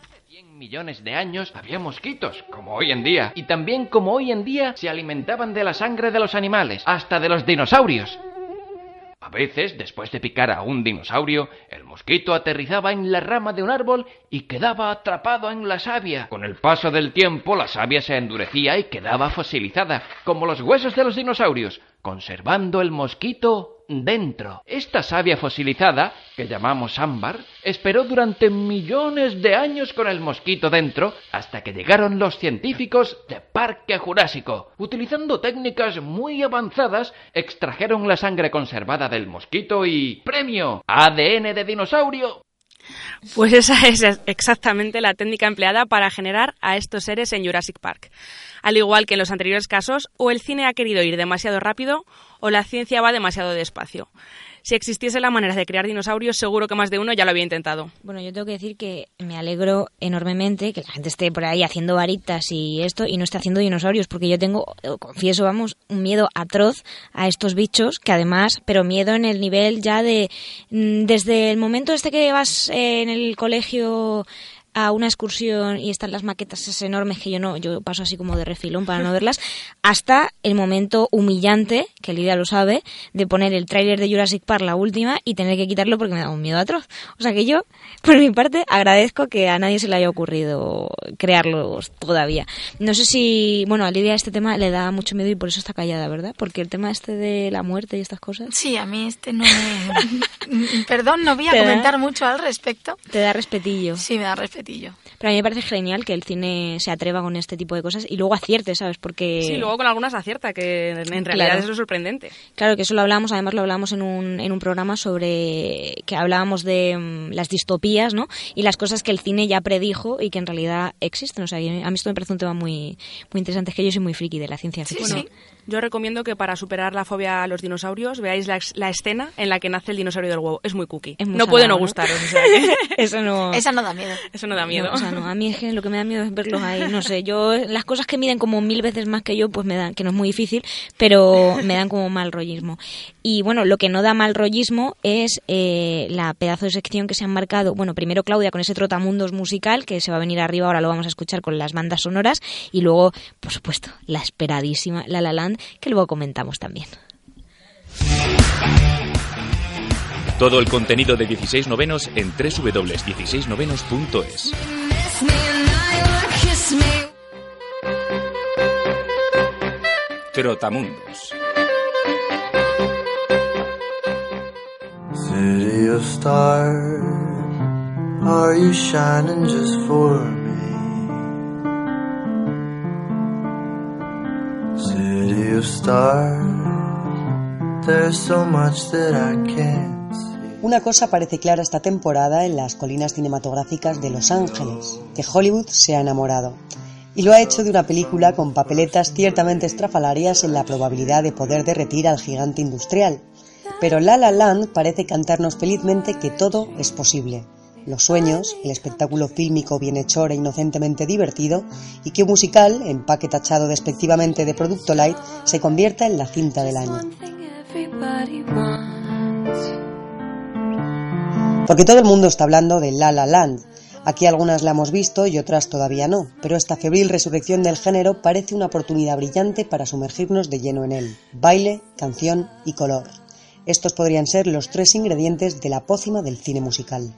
Hace 100 millones de años había mosquitos, como hoy en día. Y también como hoy en día se alimentaban de la sangre de los animales, hasta de los dinosaurios. A veces, después de picar a un dinosaurio, el mosquito aterrizaba en la rama de un árbol y quedaba atrapado en la savia. Con el paso del tiempo, la savia se endurecía y quedaba fosilizada, como los huesos de los dinosaurios, conservando el mosquito dentro. Esta savia fosilizada, que llamamos ámbar, esperó durante millones de años con el mosquito dentro hasta que llegaron los científicos de Parque Jurásico. Utilizando técnicas muy avanzadas, extrajeron la sangre conservada del mosquito y... ¡Premio! ADN de dinosaurio. Pues esa es exactamente la técnica empleada para generar a estos seres en Jurassic Park. Al igual que en los anteriores casos, o el cine ha querido ir demasiado rápido o la ciencia va demasiado despacio. Si existiese la manera de crear dinosaurios, seguro que más de uno ya lo había intentado. Bueno, yo tengo que decir que me alegro enormemente que la gente esté por ahí haciendo varitas y esto y no esté haciendo dinosaurios, porque yo tengo, confieso, vamos, un miedo atroz a estos bichos, que además, pero miedo en el nivel ya de, mm, desde el momento este que vas en el colegio a una excursión y están las maquetas esas enormes que yo no, yo paso así como de refilón para no verlas, hasta el momento humillante, que Lidia lo sabe, de poner el tráiler de Jurassic Park, la última, y tener que quitarlo porque me da un miedo atroz. O sea que yo, por mi parte, agradezco que a nadie se le haya ocurrido crearlos todavía. No sé si, bueno, a Lidia este tema le da mucho miedo y por eso está callada, ¿verdad? Porque el tema este de la muerte y estas cosas. Sí, a mí este no me... Perdón, no voy a comentar mucho al respecto. Te da respetillo. Sí, me da respetillo. Pero a mí me parece genial que el cine se atreva con este tipo de cosas y luego acierte, ¿sabes? Porque... Sí, luego con algunas acierta, que en realidad es lo sorprendente. Claro, que eso lo hablamos, además lo hablamos en un, en un programa sobre que hablábamos de mm, las distopías, ¿no? Y las cosas que el cine ya predijo y que en realidad existen. O sea, a mí esto me parece un tema muy, muy interesante, es que yo soy muy friki de la ciencia ficción. Sí, Yo recomiendo que para superar la fobia a los dinosaurios veáis la, la, escena en la que nace el dinosaurio del huevo. Es muy cookie. no puede no gustaros. O sea que... eso no... Esa no da miedo. Eso no da miedo. No, o sea, no, a mí es que lo que me da miedo es verlos ahí. No sé, yo las cosas que miden como mil veces más que yo, pues me dan, que no es muy difícil, pero me dan como mal rollismo. Y bueno, lo que no da mal rollismo es eh, la pedazo de sección que se han marcado. Bueno, primero Claudia con ese trotamundos musical que se va a venir arriba, ahora lo vamos a escuchar con las bandas sonoras. Y luego, por supuesto, la esperadísima La La Land, que luego comentamos también. Todo el contenido de 16 novenos en www.16novenos.es. Trotamundos. City of stars, are you shining just for Una cosa parece clara esta temporada en las colinas cinematográficas de Los Ángeles, que Hollywood se ha enamorado. Y lo ha hecho de una película con papeletas ciertamente estrafalarias en la probabilidad de poder derretir al gigante industrial. Pero La La Land parece cantarnos felizmente que todo es posible. Los sueños, el espectáculo fílmico bienhechor e inocentemente divertido, y que un musical, empaque tachado despectivamente de producto light, se convierta en la cinta del año. Porque todo el mundo está hablando de La La Land. Aquí algunas la hemos visto y otras todavía no, pero esta febril resurrección del género parece una oportunidad brillante para sumergirnos de lleno en él. Baile, canción y color. Estos podrían ser los tres ingredientes de la pócima del cine musical.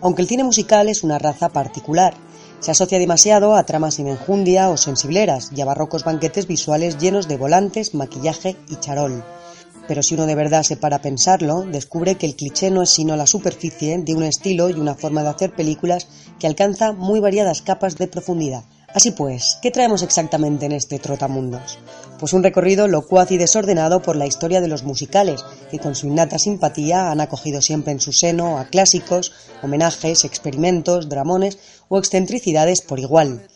Aunque el cine musical es una raza particular, se asocia demasiado a tramas sin enjundia o sensibleras y a barrocos banquetes visuales llenos de volantes, maquillaje y charol. Pero si uno de verdad se para a pensarlo, descubre que el cliché no es sino la superficie de un estilo y una forma de hacer películas que alcanza muy variadas capas de profundidad. Así pues, ¿qué traemos exactamente en este Trotamundos? Pues un recorrido locuaz y desordenado por la historia de los musicales, que con su innata simpatía han acogido siempre en su seno a clásicos, homenajes, experimentos, dramones o excentricidades por igual.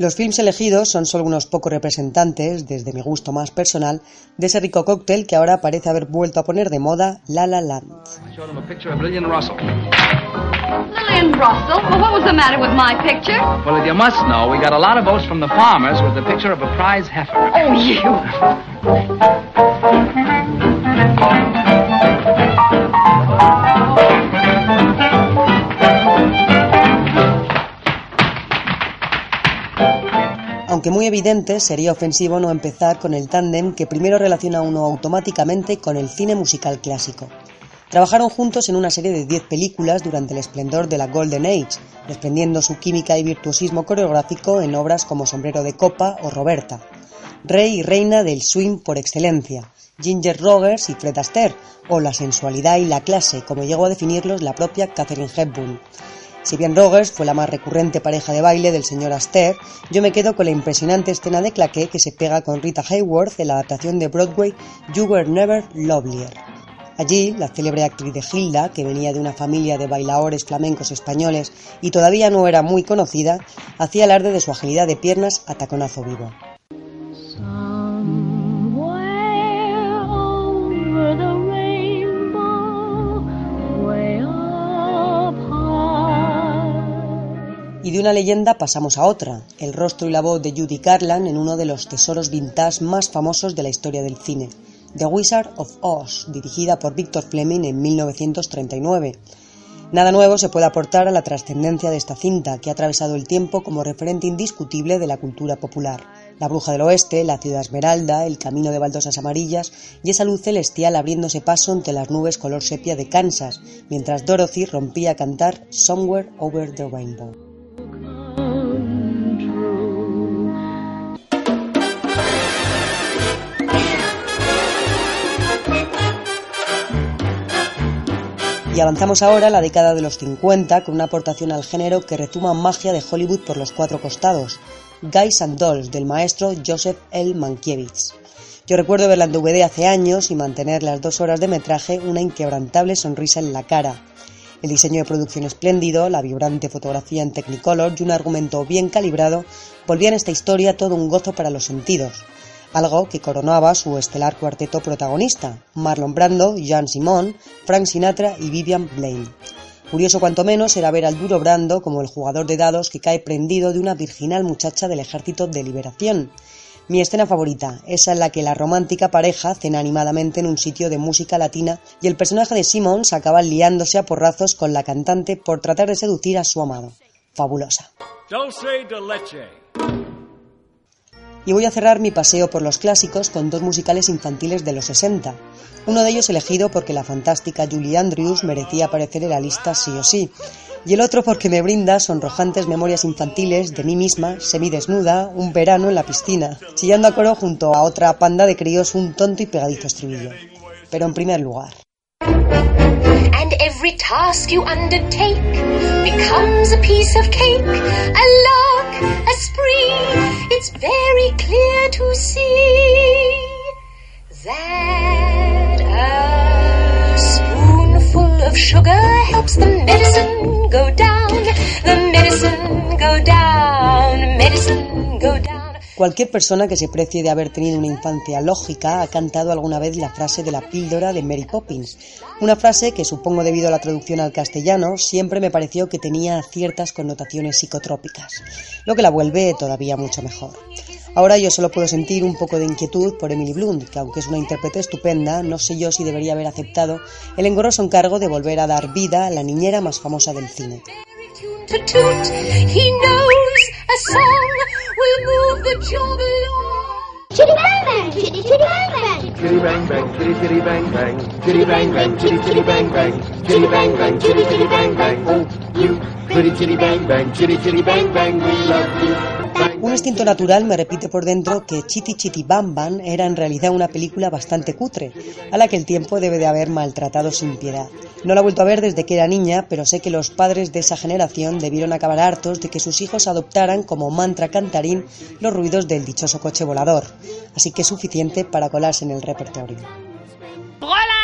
Los films elegidos son solo unos pocos representantes, desde mi gusto más personal, de ese rico cóctel que ahora parece haber vuelto a poner de moda La La Land. Lillian Russell. Well, what was the matter with my picture? Well, as you must know, we got a lot of votes from the farmers with the picture of a prize heifer. Oh, you. Aunque muy evidente, sería ofensivo no empezar con el tándem que primero relaciona uno automáticamente con el cine musical clásico. Trabajaron juntos en una serie de 10 películas durante el esplendor de la Golden Age, desprendiendo su química y virtuosismo coreográfico en obras como Sombrero de Copa o Roberta. Rey y reina del swing por excelencia, Ginger Rogers y Fred Astaire, o la sensualidad y la clase, como llegó a definirlos la propia Catherine Hepburn. Si bien Rogers fue la más recurrente pareja de baile del señor Astaire, yo me quedo con la impresionante escena de claqué que se pega con Rita Hayworth en la adaptación de Broadway You Were Never Lovelier. Allí, la célebre actriz de Hilda, que venía de una familia de bailadores flamencos españoles y todavía no era muy conocida, hacía alarde de su agilidad de piernas a taconazo vivo. Y de una leyenda pasamos a otra, el rostro y la voz de Judy Garland en uno de los tesoros vintage más famosos de la historia del cine, The Wizard of Oz, dirigida por Victor Fleming en 1939. Nada nuevo se puede aportar a la trascendencia de esta cinta, que ha atravesado el tiempo como referente indiscutible de la cultura popular. La Bruja del Oeste, la Ciudad Esmeralda, el Camino de Baldosas Amarillas y esa luz celestial abriéndose paso entre las nubes color sepia de Kansas, mientras Dorothy rompía a cantar Somewhere Over the Rainbow. Avanzamos ahora a la década de los 50 con una aportación al género que retuma magia de Hollywood por los cuatro costados, Guys and Dolls del maestro Joseph L. Mankiewicz. Yo recuerdo verla en DVD hace años y mantener las dos horas de metraje una inquebrantable sonrisa en la cara. El diseño de producción espléndido, la vibrante fotografía en Technicolor y un argumento bien calibrado volvían esta historia todo un gozo para los sentidos algo que coronaba su estelar cuarteto protagonista, Marlon Brando, Jean Simon, Frank Sinatra y Vivian Blaine. Curioso cuanto menos era ver al duro Brando como el jugador de dados que cae prendido de una virginal muchacha del ejército de liberación. Mi escena favorita, esa en la que la romántica pareja cena animadamente en un sitio de música latina y el personaje de Simmons acaba liándose a porrazos con la cantante por tratar de seducir a su amado. Fabulosa. Y voy a cerrar mi paseo por los clásicos con dos musicales infantiles de los 60. Uno de ellos elegido porque la fantástica Julie Andrews merecía aparecer en la lista sí o sí. Y el otro porque me brinda sonrojantes memorias infantiles de mí misma, semidesnuda, un verano en la piscina, chillando a coro junto a otra panda de críos un tonto y pegadizo estribillo. Pero en primer lugar. A spree. It's very clear to see that a spoonful of sugar helps the medicine go down, the medicine go down, medicine go down. Cualquier persona que se precie de haber tenido una infancia lógica ha cantado alguna vez la frase de la píldora de Mary Poppins, una frase que supongo debido a la traducción al castellano siempre me pareció que tenía ciertas connotaciones psicotrópicas, lo que la vuelve todavía mucho mejor. Ahora yo solo puedo sentir un poco de inquietud por Emily Blunt, que aunque es una intérprete estupenda, no sé yo si debería haber aceptado el engorroso encargo de volver a dar vida a la niñera más famosa del cine. To toot. He knows a song will move the jungle on. Chitty bang bang, chitty chitty bang bang. Chitty bang bang, chitty chitty bang bang. Chitty bang bang, chitty chitty bang bang. Chitty bang bang, chitty chitty bang bang. Oh, you pretty chitty bang bang, chitty chitty bang bang. We love you. Un instinto natural me repite por dentro que Chitty Chitty Bam Bam era en realidad una película bastante cutre, a la que el tiempo debe de haber maltratado sin piedad. No la he vuelto a ver desde que era niña, pero sé que los padres de esa generación debieron acabar hartos de que sus hijos adoptaran como mantra cantarín los ruidos del dichoso coche volador, así que es suficiente para colarse en el repertorio. Fräulein,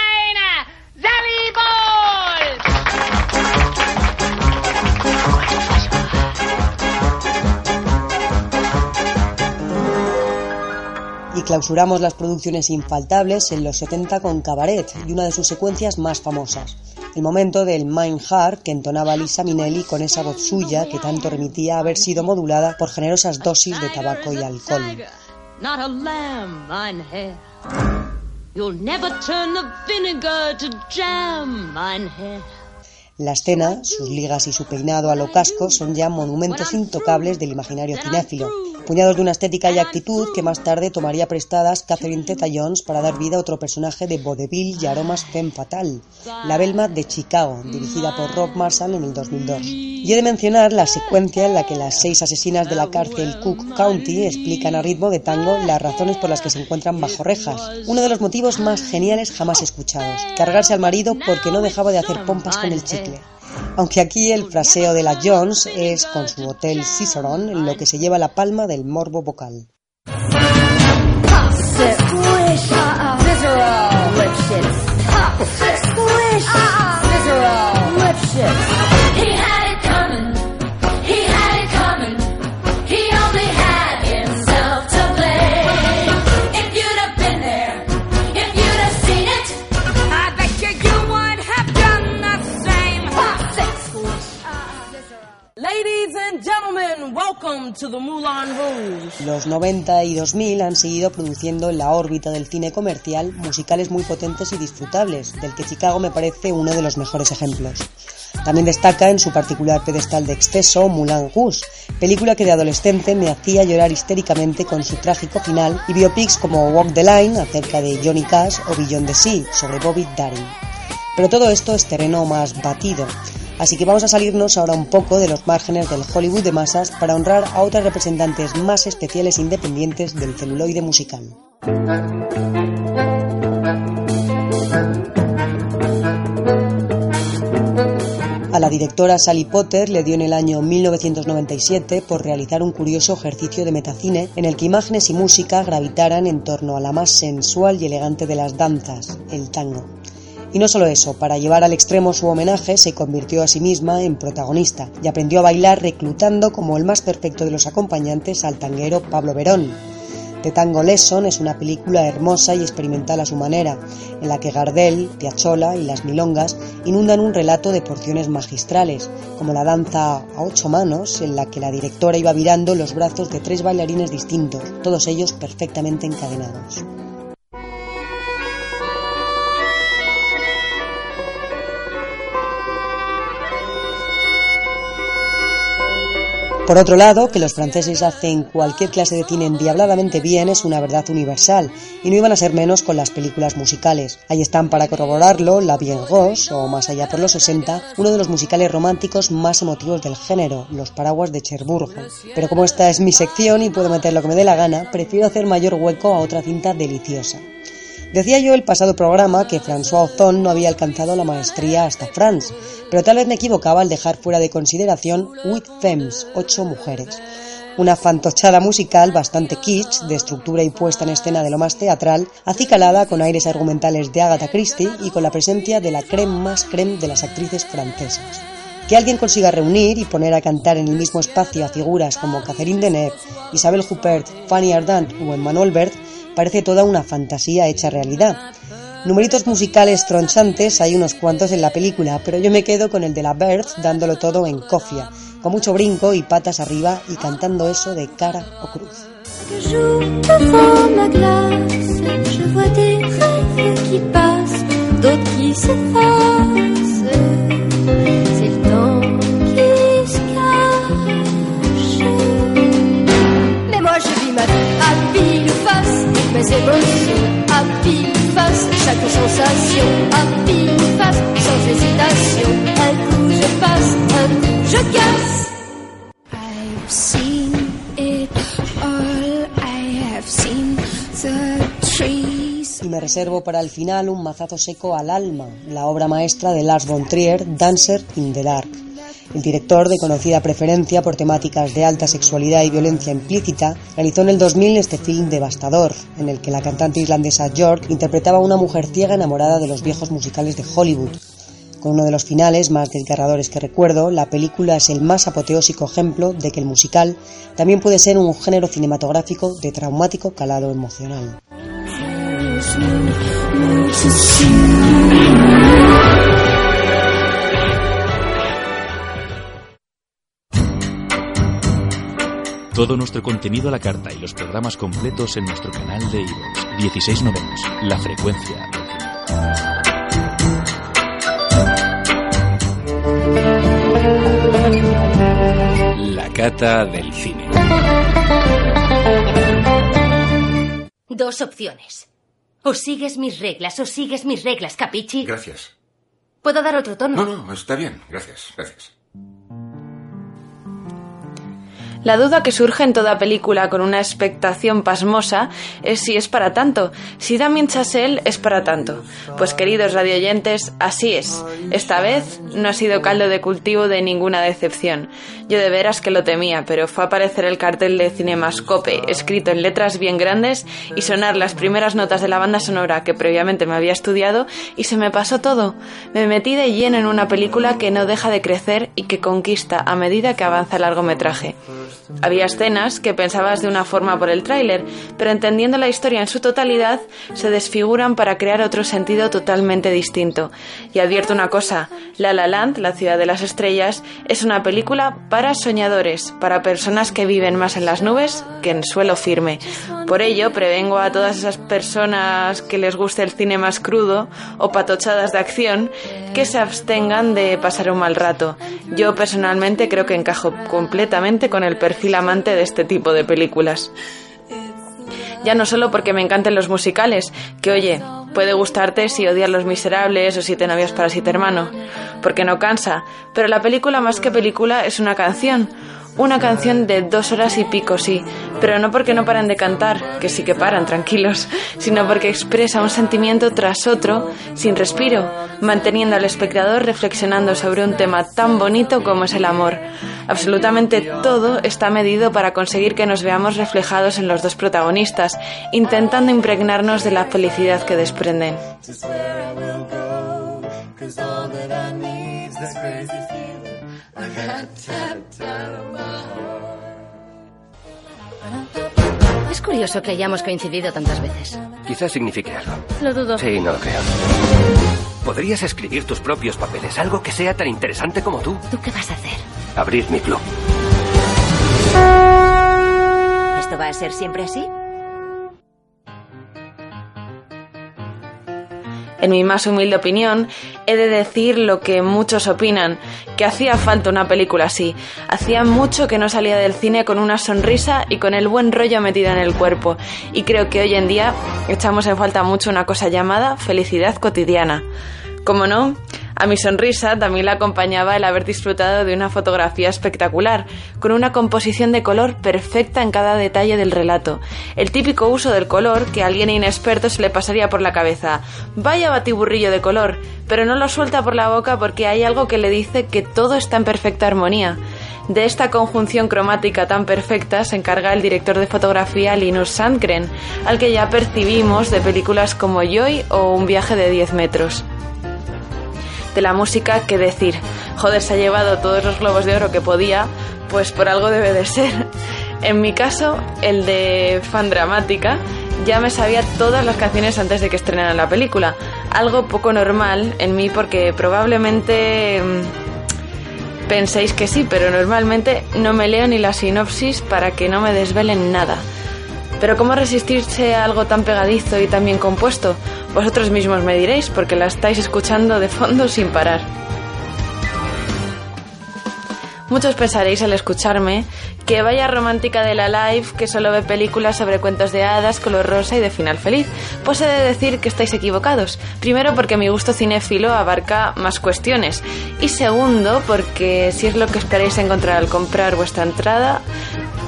clausuramos las producciones infaltables en los 70 con Cabaret y una de sus secuencias más famosas, el momento del Mein Heart que entonaba Lisa Minnelli con esa voz suya que tanto remitía a haber sido modulada por generosas dosis de tabaco y alcohol. La escena, sus ligas y su peinado a lo casco son ya monumentos intocables del imaginario cinéfilo, puñados de una estética y actitud que más tarde tomaría prestadas Catherine Zeta-Jones para dar vida a otro personaje de vodevil y aromas femme fatal, la Belma de Chicago, dirigida por Rob Marshall en el 2002. Y he de mencionar la secuencia en la que las seis asesinas de la cárcel Cook County explican a ritmo de tango las razones por las que se encuentran bajo rejas, uno de los motivos más geniales jamás escuchados, cargarse al marido porque no dejaba de hacer pompas con el chicle. Aunque aquí el fraseo de la Jones es con su hotel Cicerone en lo que se lleva la palma del morbo vocal. Gentlemen, welcome. Los 90 y 2000 han seguido produciendo en la órbita del cine comercial musicales muy potentes y disfrutables, del que Chicago me parece uno de los mejores ejemplos. También destaca en su particular pedestal de exceso Moulin Rouge, película que de adolescente me hacía llorar histéricamente con su trágico final y biopics como Walk the Line acerca de Johnny Cash o Beyond the Sea sobre Bobby Darin. Pero todo esto es terreno más batido, así que vamos a salirnos ahora un poco de los márgenes del Hollywood de masas para honrar a otras representantes más especiales e independientes del celuloide musical. A la directora Sally Potter le dio en el año 1997 por realizar un curioso ejercicio de metacine en el que imágenes y música gravitaran en torno a la más sensual y elegante de las danzas, el tango. Y no solo eso, para llevar al extremo su homenaje se convirtió a sí misma en protagonista y aprendió a bailar reclutando como el más perfecto de los acompañantes al tanguero Pablo Verón. The Tango Lesson es una película hermosa y experimental a su manera, en la que Gardel, Piazzolla y las milongas inundan un relato de porciones magistrales, como la danza a ocho manos, en la que la directora iba virando los brazos de tres bailarines distintos, todos ellos perfectamente encadenados. Por otro lado, que los franceses hacen cualquier clase de cine endiabladamente bien es una verdad universal, y no iban a ser menos con las películas musicales. Ahí están para corroborarlo La Bien Gauche, o más allá por los 60, uno de los musicales románticos más emotivos del género, Los Paraguas de Cherburgo. Pero como esta es mi sección y puedo meter lo que me dé la gana, prefiero hacer mayor hueco a otra cinta deliciosa. Decía yo el pasado programa que François Ozon no había alcanzado la maestría hasta France, pero tal vez me equivocaba al dejar fuera de consideración Huit Femmes, ocho mujeres. Una fantochada musical bastante kitsch, de estructura y puesta en escena de lo más teatral, acicalada con aires argumentales de Agatha Christie y con la presencia de la creme más creme de las actrices francesas. Que alguien consiga reunir y poner a cantar en el mismo espacio a figuras como Catherine Deneuve, Isabel Huppert, Fanny Ardant o Emmanuel Bert parece toda una fantasía hecha realidad. Numeritos musicales tronchantes hay unos cuantos en la película, pero yo me quedo con el de la Birth dándolo todo en cofia, con mucho brinco y patas arriba y cantando eso de cara o cruz. Moi je vis ma vie à pile face, mes émotions à pile face, chaque sensation à pile face, sans hésitation. Un coup je passe, un coup je casse. I've seen it all. I have seen the trees. Y me reservo para el final un mazazo seco al alma, la obra maestra de Lars von Trier, Dancer in the Dark. El director, de conocida preferencia por temáticas de alta sexualidad y violencia implícita, realizó en el 2000 este film devastador, en el que la cantante irlandesa York interpretaba a una mujer ciega enamorada de los viejos musicales de Hollywood. Con uno de los finales más desgarradores que recuerdo, la película es el más apoteósico ejemplo de que el musical también puede ser un género cinematográfico de traumático calado emocional. Todo nuestro contenido a la carta y los programas completos en nuestro canal de iVoox. 16 novenos, la frecuencia del cine. La cata del cine. Dos opciones. O sigues mis reglas o sigues mis reglas, capichi. Gracias. ¿Puedo dar otro tono? No, no, está bien. Gracias, gracias. La duda que surge en toda película con una expectación pasmosa es si es para tanto, si Damien Chazelle es para tanto. Pues queridos radioyentes, así es. Esta vez no ha sido caldo de cultivo de ninguna decepción. Yo de veras que lo temía, pero fue aparecer el cartel de Cinemascope escrito en letras bien grandes y sonar las primeras notas de la banda sonora que previamente me había estudiado y se me pasó todo. Me metí de lleno en una película que no deja de crecer y que conquista a medida que avanza el largometraje. Había escenas que pensabas de una forma por el tráiler, pero entendiendo la historia en su totalidad, se desfiguran para crear otro sentido totalmente distinto. Y advierto una cosa, La La Land, la ciudad de las estrellas, es una película para soñadores, para personas que viven más en las nubes que en suelo firme. Por ello, prevengo a todas esas personas que les guste el cine más crudo o patochadas de acción que se abstengan de pasar un mal rato. Yo personalmente creo que encajo completamente con el perfil amante de este tipo de películas. Ya no solo porque me encanten los musicales, que oye, puede gustarte si odias Los Miserables o Siete novias para siete hermanos, porque no cansa, pero la película más que película es una canción, una canción de dos horas y pico, sí, pero no porque no paran de cantar, que sí que paran, tranquilos, sino porque expresa un sentimiento tras otro, sin respiro, manteniendo al espectador reflexionando sobre un tema tan bonito como es el amor. Absolutamente todo está medido para conseguir que nos veamos reflejados en los dos protagonistas, intentando impregnarnos de la felicidad que desprenden. Es curioso que hayamos coincidido tantas veces. Quizás signifique algo. Lo dudo. Sí, no lo creo. Podrías escribir tus propios papeles, algo que sea tan interesante como tú. ¿Tú qué vas a hacer? Abrir mi club. ¿Esto va a ser siempre así? En mi más humilde opinión, he de decir lo que muchos opinan, que hacía falta una película así. Hacía mucho que no salía del cine con una sonrisa y con el buen rollo metido en el cuerpo. Y creo que hoy en día echamos en falta mucho una cosa llamada felicidad cotidiana. Como no, a mi sonrisa también la acompañaba el haber disfrutado de una fotografía espectacular, con una composición de color perfecta en cada detalle del relato. El típico uso del color que a alguien inexperto se le pasaría por la cabeza. Vaya batiburrillo de color, pero no lo suelta por la boca porque hay algo que le dice que todo está en perfecta armonía. De esta conjunción cromática tan perfecta se encarga el director de fotografía Linus Sandgren, al que ya percibimos de películas como Joy o Un viaje de 10 metros de la música, qué decir. Joder, se ha llevado todos los globos de oro que podía, pues por algo debe de ser. En mi caso, el de fan dramática, ya me sabía todas las canciones antes de que estrenaran la película. Algo poco normal en mí porque probablemente mm, penséis que sí, pero normalmente no me leo ni la sinopsis para que no me desvelen nada. Pero ¿cómo resistirse a algo tan pegadizo y tan bien compuesto? Vosotros mismos me diréis, porque la estáis escuchando de fondo sin parar. Muchos pensaréis al escucharme que vaya romántica de la live que solo ve películas sobre cuentos de hadas, color rosa y de final feliz. Pues he de decir que estáis equivocados. Primero porque mi gusto cinéfilo abarca más cuestiones. Y segundo porque si es lo que esperáis encontrar al comprar vuestra entrada,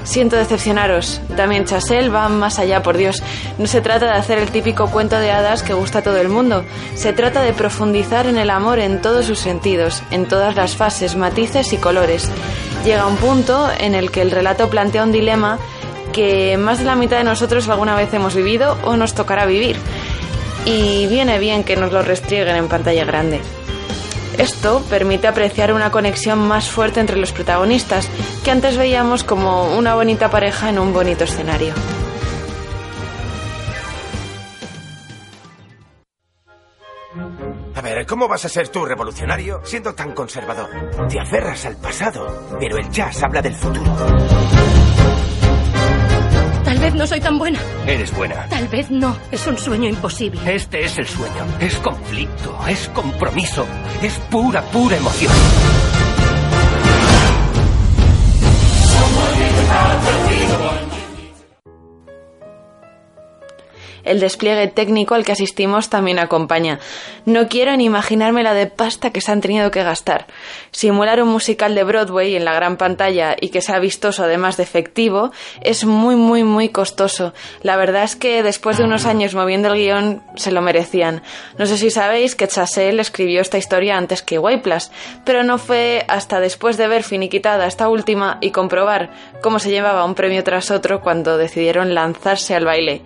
Siento decepcionaros. Damien Chazelle va más allá, por Dios. No se trata de hacer el típico cuento de hadas que gusta a todo el mundo. Se trata de profundizar en el amor en todos sus sentidos, en todas las fases, matices y colores. Llega un punto en el que el relato plantea un dilema que más de la mitad de nosotros alguna vez hemos vivido o nos tocará vivir. Y viene bien que nos lo restrieguen en pantalla grande. Esto permite apreciar una conexión más fuerte entre los protagonistas, que antes veíamos como una bonita pareja en un bonito escenario. A ver, ¿cómo vas a ser tú revolucionario siendo tan conservador? Te aferras al pasado, pero el jazz habla del futuro. Tal vez no soy tan buena. Eres buena. Tal vez no. Es un sueño imposible. Este es el sueño. Es conflicto, es compromiso, es pura, pura emoción. El despliegue técnico al que asistimos también acompaña. No quiero ni imaginarme la de pasta que se han tenido que gastar. Simular un musical de Broadway en la gran pantalla y que sea vistoso además de efectivo es muy muy muy costoso. La verdad es que después de unos años moviendo el guion se lo merecían. No sé si sabéis que Chazelle escribió esta historia antes que Whiplash, pero no fue hasta después de ver finiquitada esta última y comprobar cómo se llevaba un premio tras otro cuando decidieron lanzarse al baile.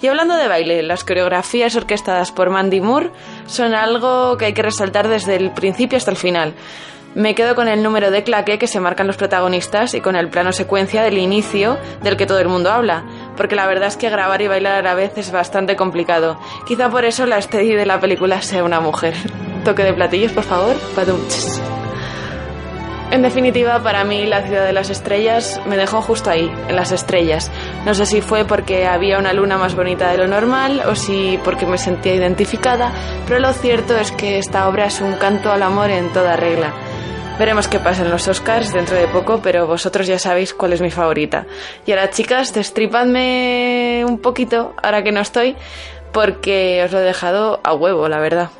Y hablando de baile, las coreografías orquestadas por Mandy Moore son algo que hay que resaltar desde el principio hasta el final. Me quedo con el número de claque que se marcan los protagonistas y con el plano secuencia del inicio del que todo el mundo habla, porque la verdad es que grabar y bailar a la vez es bastante complicado. Quizá por eso la Steady de la película sea una mujer. Toque de platillos, por favor. Padumts. En definitiva, para mí la ciudad de las estrellas me dejó justo ahí, en las estrellas. No sé si fue porque había una luna más bonita de lo normal o si porque me sentía identificada, pero lo cierto es que esta obra es un canto al amor en toda regla. Veremos qué pasa en los Oscars dentro de poco, pero vosotros ya sabéis cuál es mi favorita. Y ahora, chicas, destripadme un poquito, ahora que no estoy, porque os lo he dejado a huevo, la verdad.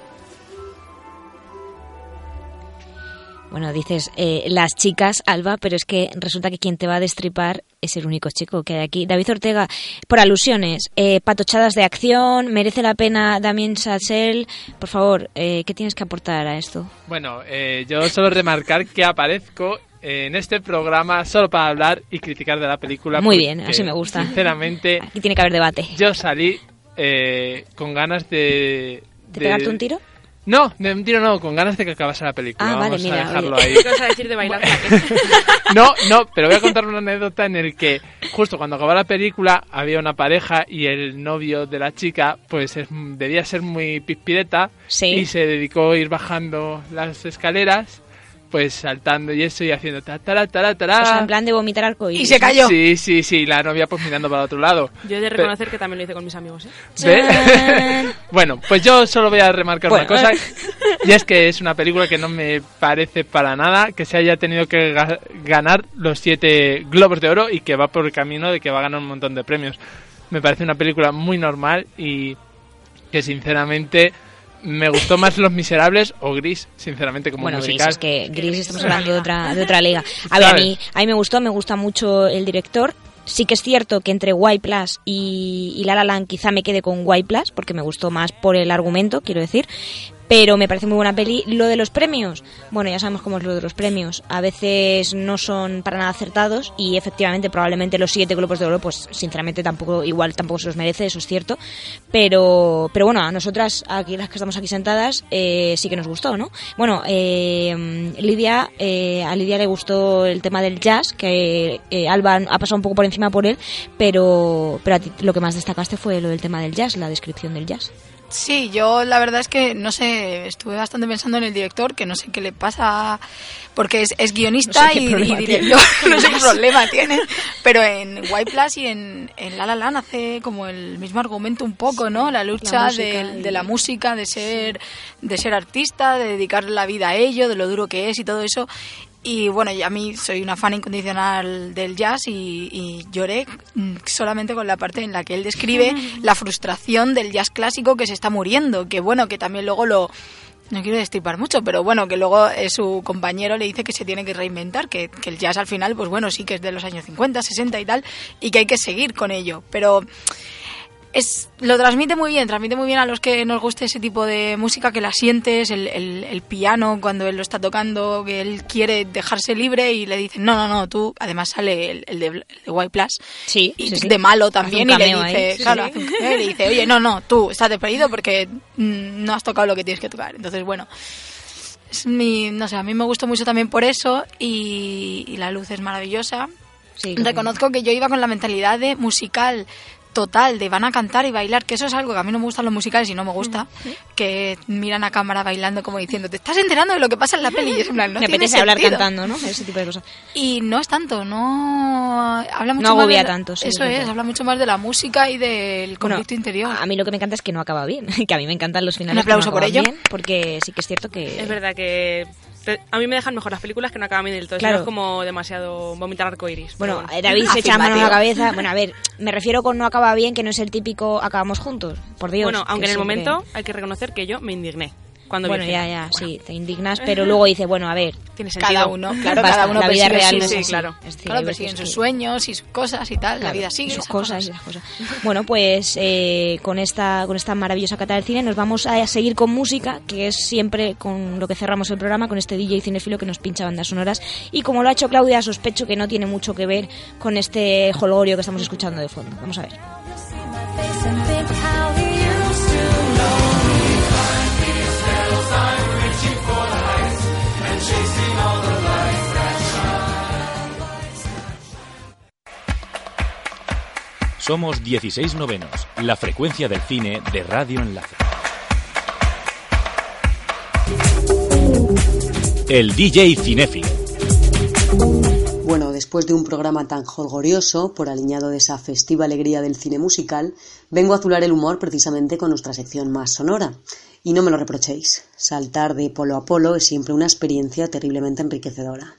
Bueno, dices eh, las chicas, Alba, pero es que resulta que quien te va a destripar es el único chico que hay aquí. David Ortega, por alusiones, eh, patochadas de acción, merece la pena Damien Chazelle. Por favor, eh, ¿qué tienes que aportar a esto? Bueno, eh, yo solo remarcar que aparezco en este programa solo para hablar y criticar de la película. Muy bien, así me gusta. Sinceramente, Aquí tiene que haber debate. yo salí eh, con ganas de... ¿De pegarte un tiro? No, de un tiro no, con ganas de que acabase la película. Ah, Vamos vale, mira, a dejarlo oye. ahí. ¿Qué vas a decir de bailar No, no, pero voy a contar una anécdota en el que justo cuando acabó la película había una pareja y el novio de la chica pues es- debía ser muy pispireta Sí. y se dedicó a ir bajando las escaleras pues saltando y eso y haciendo ta ta ta ta O sea, en plan de vomitar arcoíris. Y se cayó. Sí, sí, sí, la novia pues mirando para otro lado. Yo he de Pe- reconocer que también lo hice con mis amigos, ¿eh? ¿Ve? bueno, pues yo solo voy a remarcar Bueno. una cosa, y es que es una película que no me parece para nada que se haya tenido que ga- ganar los siete globos de oro y que va por el camino de que va a ganar un montón de premios. Me parece una película muy normal y que sinceramente me gustó más Los Miserables o Gris, sinceramente como Bueno, Gris, musical. es que Gris estamos hablando de otra, de otra liga. A ver, a mí, a mí me gustó, me gusta mucho el director. Sí que es cierto que entre Y Plus y, y La La Land quizá me quede con Y Plus, porque me gustó más por el argumento, quiero decir. Pero me parece muy buena peli. Lo de los premios, bueno, ya sabemos cómo es lo de los premios. A veces no son para nada acertados y efectivamente probablemente los siete globos de oro, pues sinceramente tampoco, igual tampoco se los merece, eso es cierto. Pero, pero bueno, a nosotras, aquí las que estamos aquí sentadas, eh, sí que nos gustó, ¿no? Bueno, eh, Lidia, eh, a Lidia le gustó el tema del jazz, que eh, Alba ha pasado un poco por encima por él, pero, pero a ti lo que más destacaste fue lo del tema del jazz, la descripción del jazz. Sí, yo la verdad es que no sé, estuve bastante pensando en el director, que no sé qué le pasa, porque es, es guionista No sé qué y, director, no sé qué problema tiene, pero en White Plus y en, en La La Land hace como el mismo argumento un poco, ¿no? La lucha música de, y- de la música, de ser, de ser artista, de dedicar la vida a ello, de lo duro que es y todo eso. Y bueno, a mí soy una fan incondicional del jazz y, y lloré mm, solamente con la parte en la que él describe la frustración del jazz clásico que se está muriendo. Que bueno, que también luego lo. No quiero destripar mucho, pero bueno, que luego eh, su compañero le dice que se tiene que reinventar, que, que el jazz al final, pues bueno, sí que es de los años 50, 60 y tal, y que hay que seguir con ello. Pero es, lo transmite muy bien, transmite muy bien a los que nos guste ese tipo de música, que la sientes, el, el- el piano cuando él lo está tocando, que él quiere dejarse libre y le dicen, no, no, no, tú, además sale el, el de, de White Plus, sí, y sí, sí. de malo también, y le dice. Sí, claro, sí. cameo y le dice, oye, no, no, tú, estás despedido porque mm, no has tocado lo que tienes que tocar. Entonces, bueno, es mi, no sé, a mí me gustó mucho también por eso y, y la luz es maravillosa. Reconozco que yo iba con la mentalidad de musical total, de van a cantar y bailar, que eso es algo que a mí no me gustan los musicales y no me gusta, que miran a cámara bailando como diciendo, te estás enterando de lo que pasa en la peli y es en plan, no Me tiene apetece hablar cantando, ¿no? Ese tipo de cosas. Y no es tanto, no habla mucho No más agobia de la- tanto, sí, Eso es verdad. habla mucho más de la música y del Bueno, conflicto interior. A mí lo que me encanta es que no acaba bien, que a mí me encantan los finales. Un aplauso que no por ello. bien, porque sí que es cierto que... Es verdad que a mí me dejan mejor las películas que no acaban bien del todo. Claro. Es como demasiado vomitar arcoiris. Bueno, eh, David se echa mano a la cabeza. Bueno, a ver, me refiero con no acaba bien, que no es el típico acabamos juntos, por Dios. Bueno, aunque que en el siempre- momento hay que reconocer que yo me indigné. Cuando Bueno, ya, ya, sí, te indignas, pero luego dice, bueno, a ver, Tiene Cada sentido. uno, claro, Basta, cada uno la vida real sus- no es sí, así. claro. Es decir, Claro, persiguen sus que- sueños y sus cosas y tal, la vida sigue. sus esas cosas, y esas cosas. Bueno, pues eh, con esta con esta maravillosa cata del cine nos vamos a seguir con música, que es siempre con lo que cerramos el programa, con este DJ cinefilo que nos pincha bandas sonoras. Y como lo ha hecho Claudia, sospecho que no tiene mucho que ver con este jolgorio que estamos escuchando de fondo. Vamos a ver. Somos 16 novenos, la frecuencia del cine de Radio Enlace. El DJ cinéfilo. Bueno, después de un programa tan jolgorioso, por aliñado de esa festiva alegría del cine musical, vengo a azular el humor precisamente con nuestra sección más sonora. Y no me lo reprochéis, saltar de polo a polo es siempre una experiencia terriblemente enriquecedora.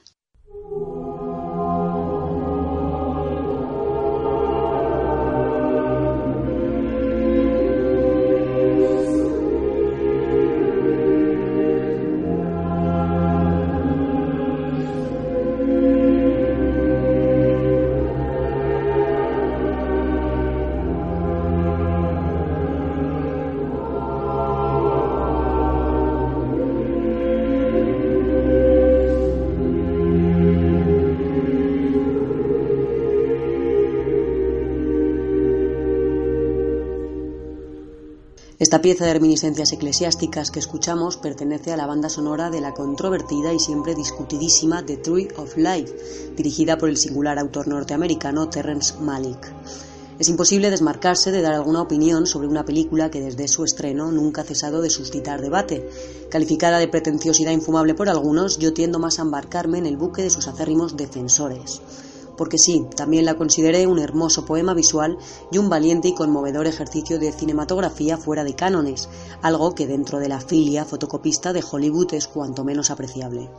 Esta pieza de reminiscencias eclesiásticas que escuchamos pertenece a la banda sonora de la controvertida y siempre discutidísima The Tree of Life, dirigida por el singular autor norteamericano Terrence Malick. Es imposible desmarcarse de dar alguna opinión sobre una película que desde su estreno nunca ha cesado de suscitar debate. Calificada de pretenciosidad infumable por algunos, yo tiendo más a embarcarme en el buque de sus acérrimos defensores. Porque sí, también la consideré un hermoso poema visual y un valiente y conmovedor ejercicio de cinematografía fuera de cánones, algo que dentro de la filia fotocopista de Hollywood es cuanto menos apreciable.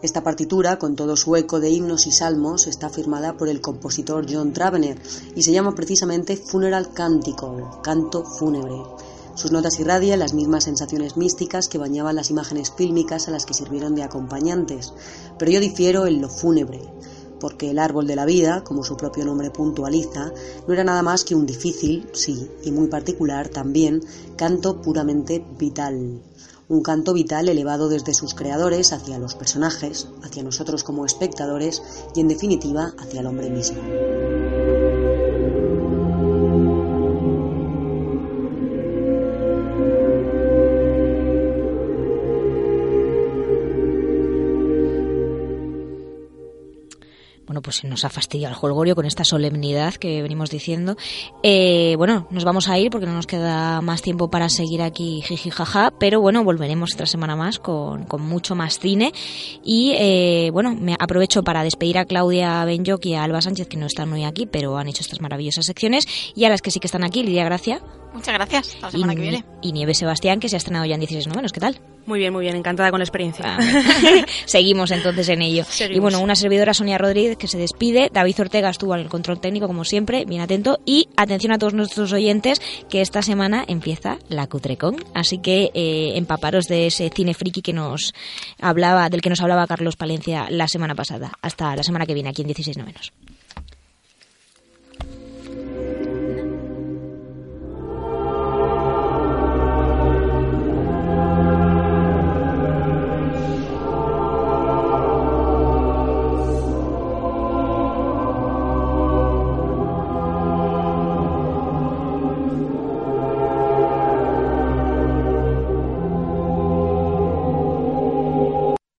Esta partitura, con todo su eco de himnos y salmos, está firmada por el compositor John Travener y se llama precisamente Funeral Canticle, canto fúnebre. Sus notas irradian las mismas sensaciones místicas que bañaban las imágenes fílmicas a las que sirvieron de acompañantes, pero yo difiero en lo fúnebre, porque el árbol de la vida, como su propio nombre puntualiza, no era nada más que un difícil, sí, y muy particular también, canto puramente vital un canto vital elevado desde sus creadores hacia los personajes, hacia nosotros como espectadores y en definitiva hacia el hombre mismo. Pues nos ha fastidiado el jolgorio con esta solemnidad que venimos diciendo. Eh, bueno, nos vamos a ir porque no nos queda más tiempo para seguir aquí jiji jaja, pero bueno, volveremos otra semana más con, con mucho más cine. Y eh, bueno, me aprovecho para despedir a Claudia Benyoc y a Alba Sánchez, que no están hoy aquí, pero han hecho estas maravillosas secciones, y a las que sí que están aquí, Lidia Gracia. Muchas gracias. Hasta la semana y, que viene. Y Nieves Sebastián, que se ha estrenado ya en 16 novenos. ¿Qué tal? Muy bien, muy bien, encantada con la experiencia. Seguimos entonces en ello. Seguimos. Y bueno, una servidora Sonia Rodríguez que se despide. David Ortega estuvo en el control técnico, como siempre, bien atento. Y atención a todos nuestros oyentes, que esta semana empieza la Cutrecon. Así que eh, empaparos de ese cine friki que nos hablaba, del que nos hablaba Carlos Palencia la semana pasada. Hasta la semana que viene, aquí en 16 novenos.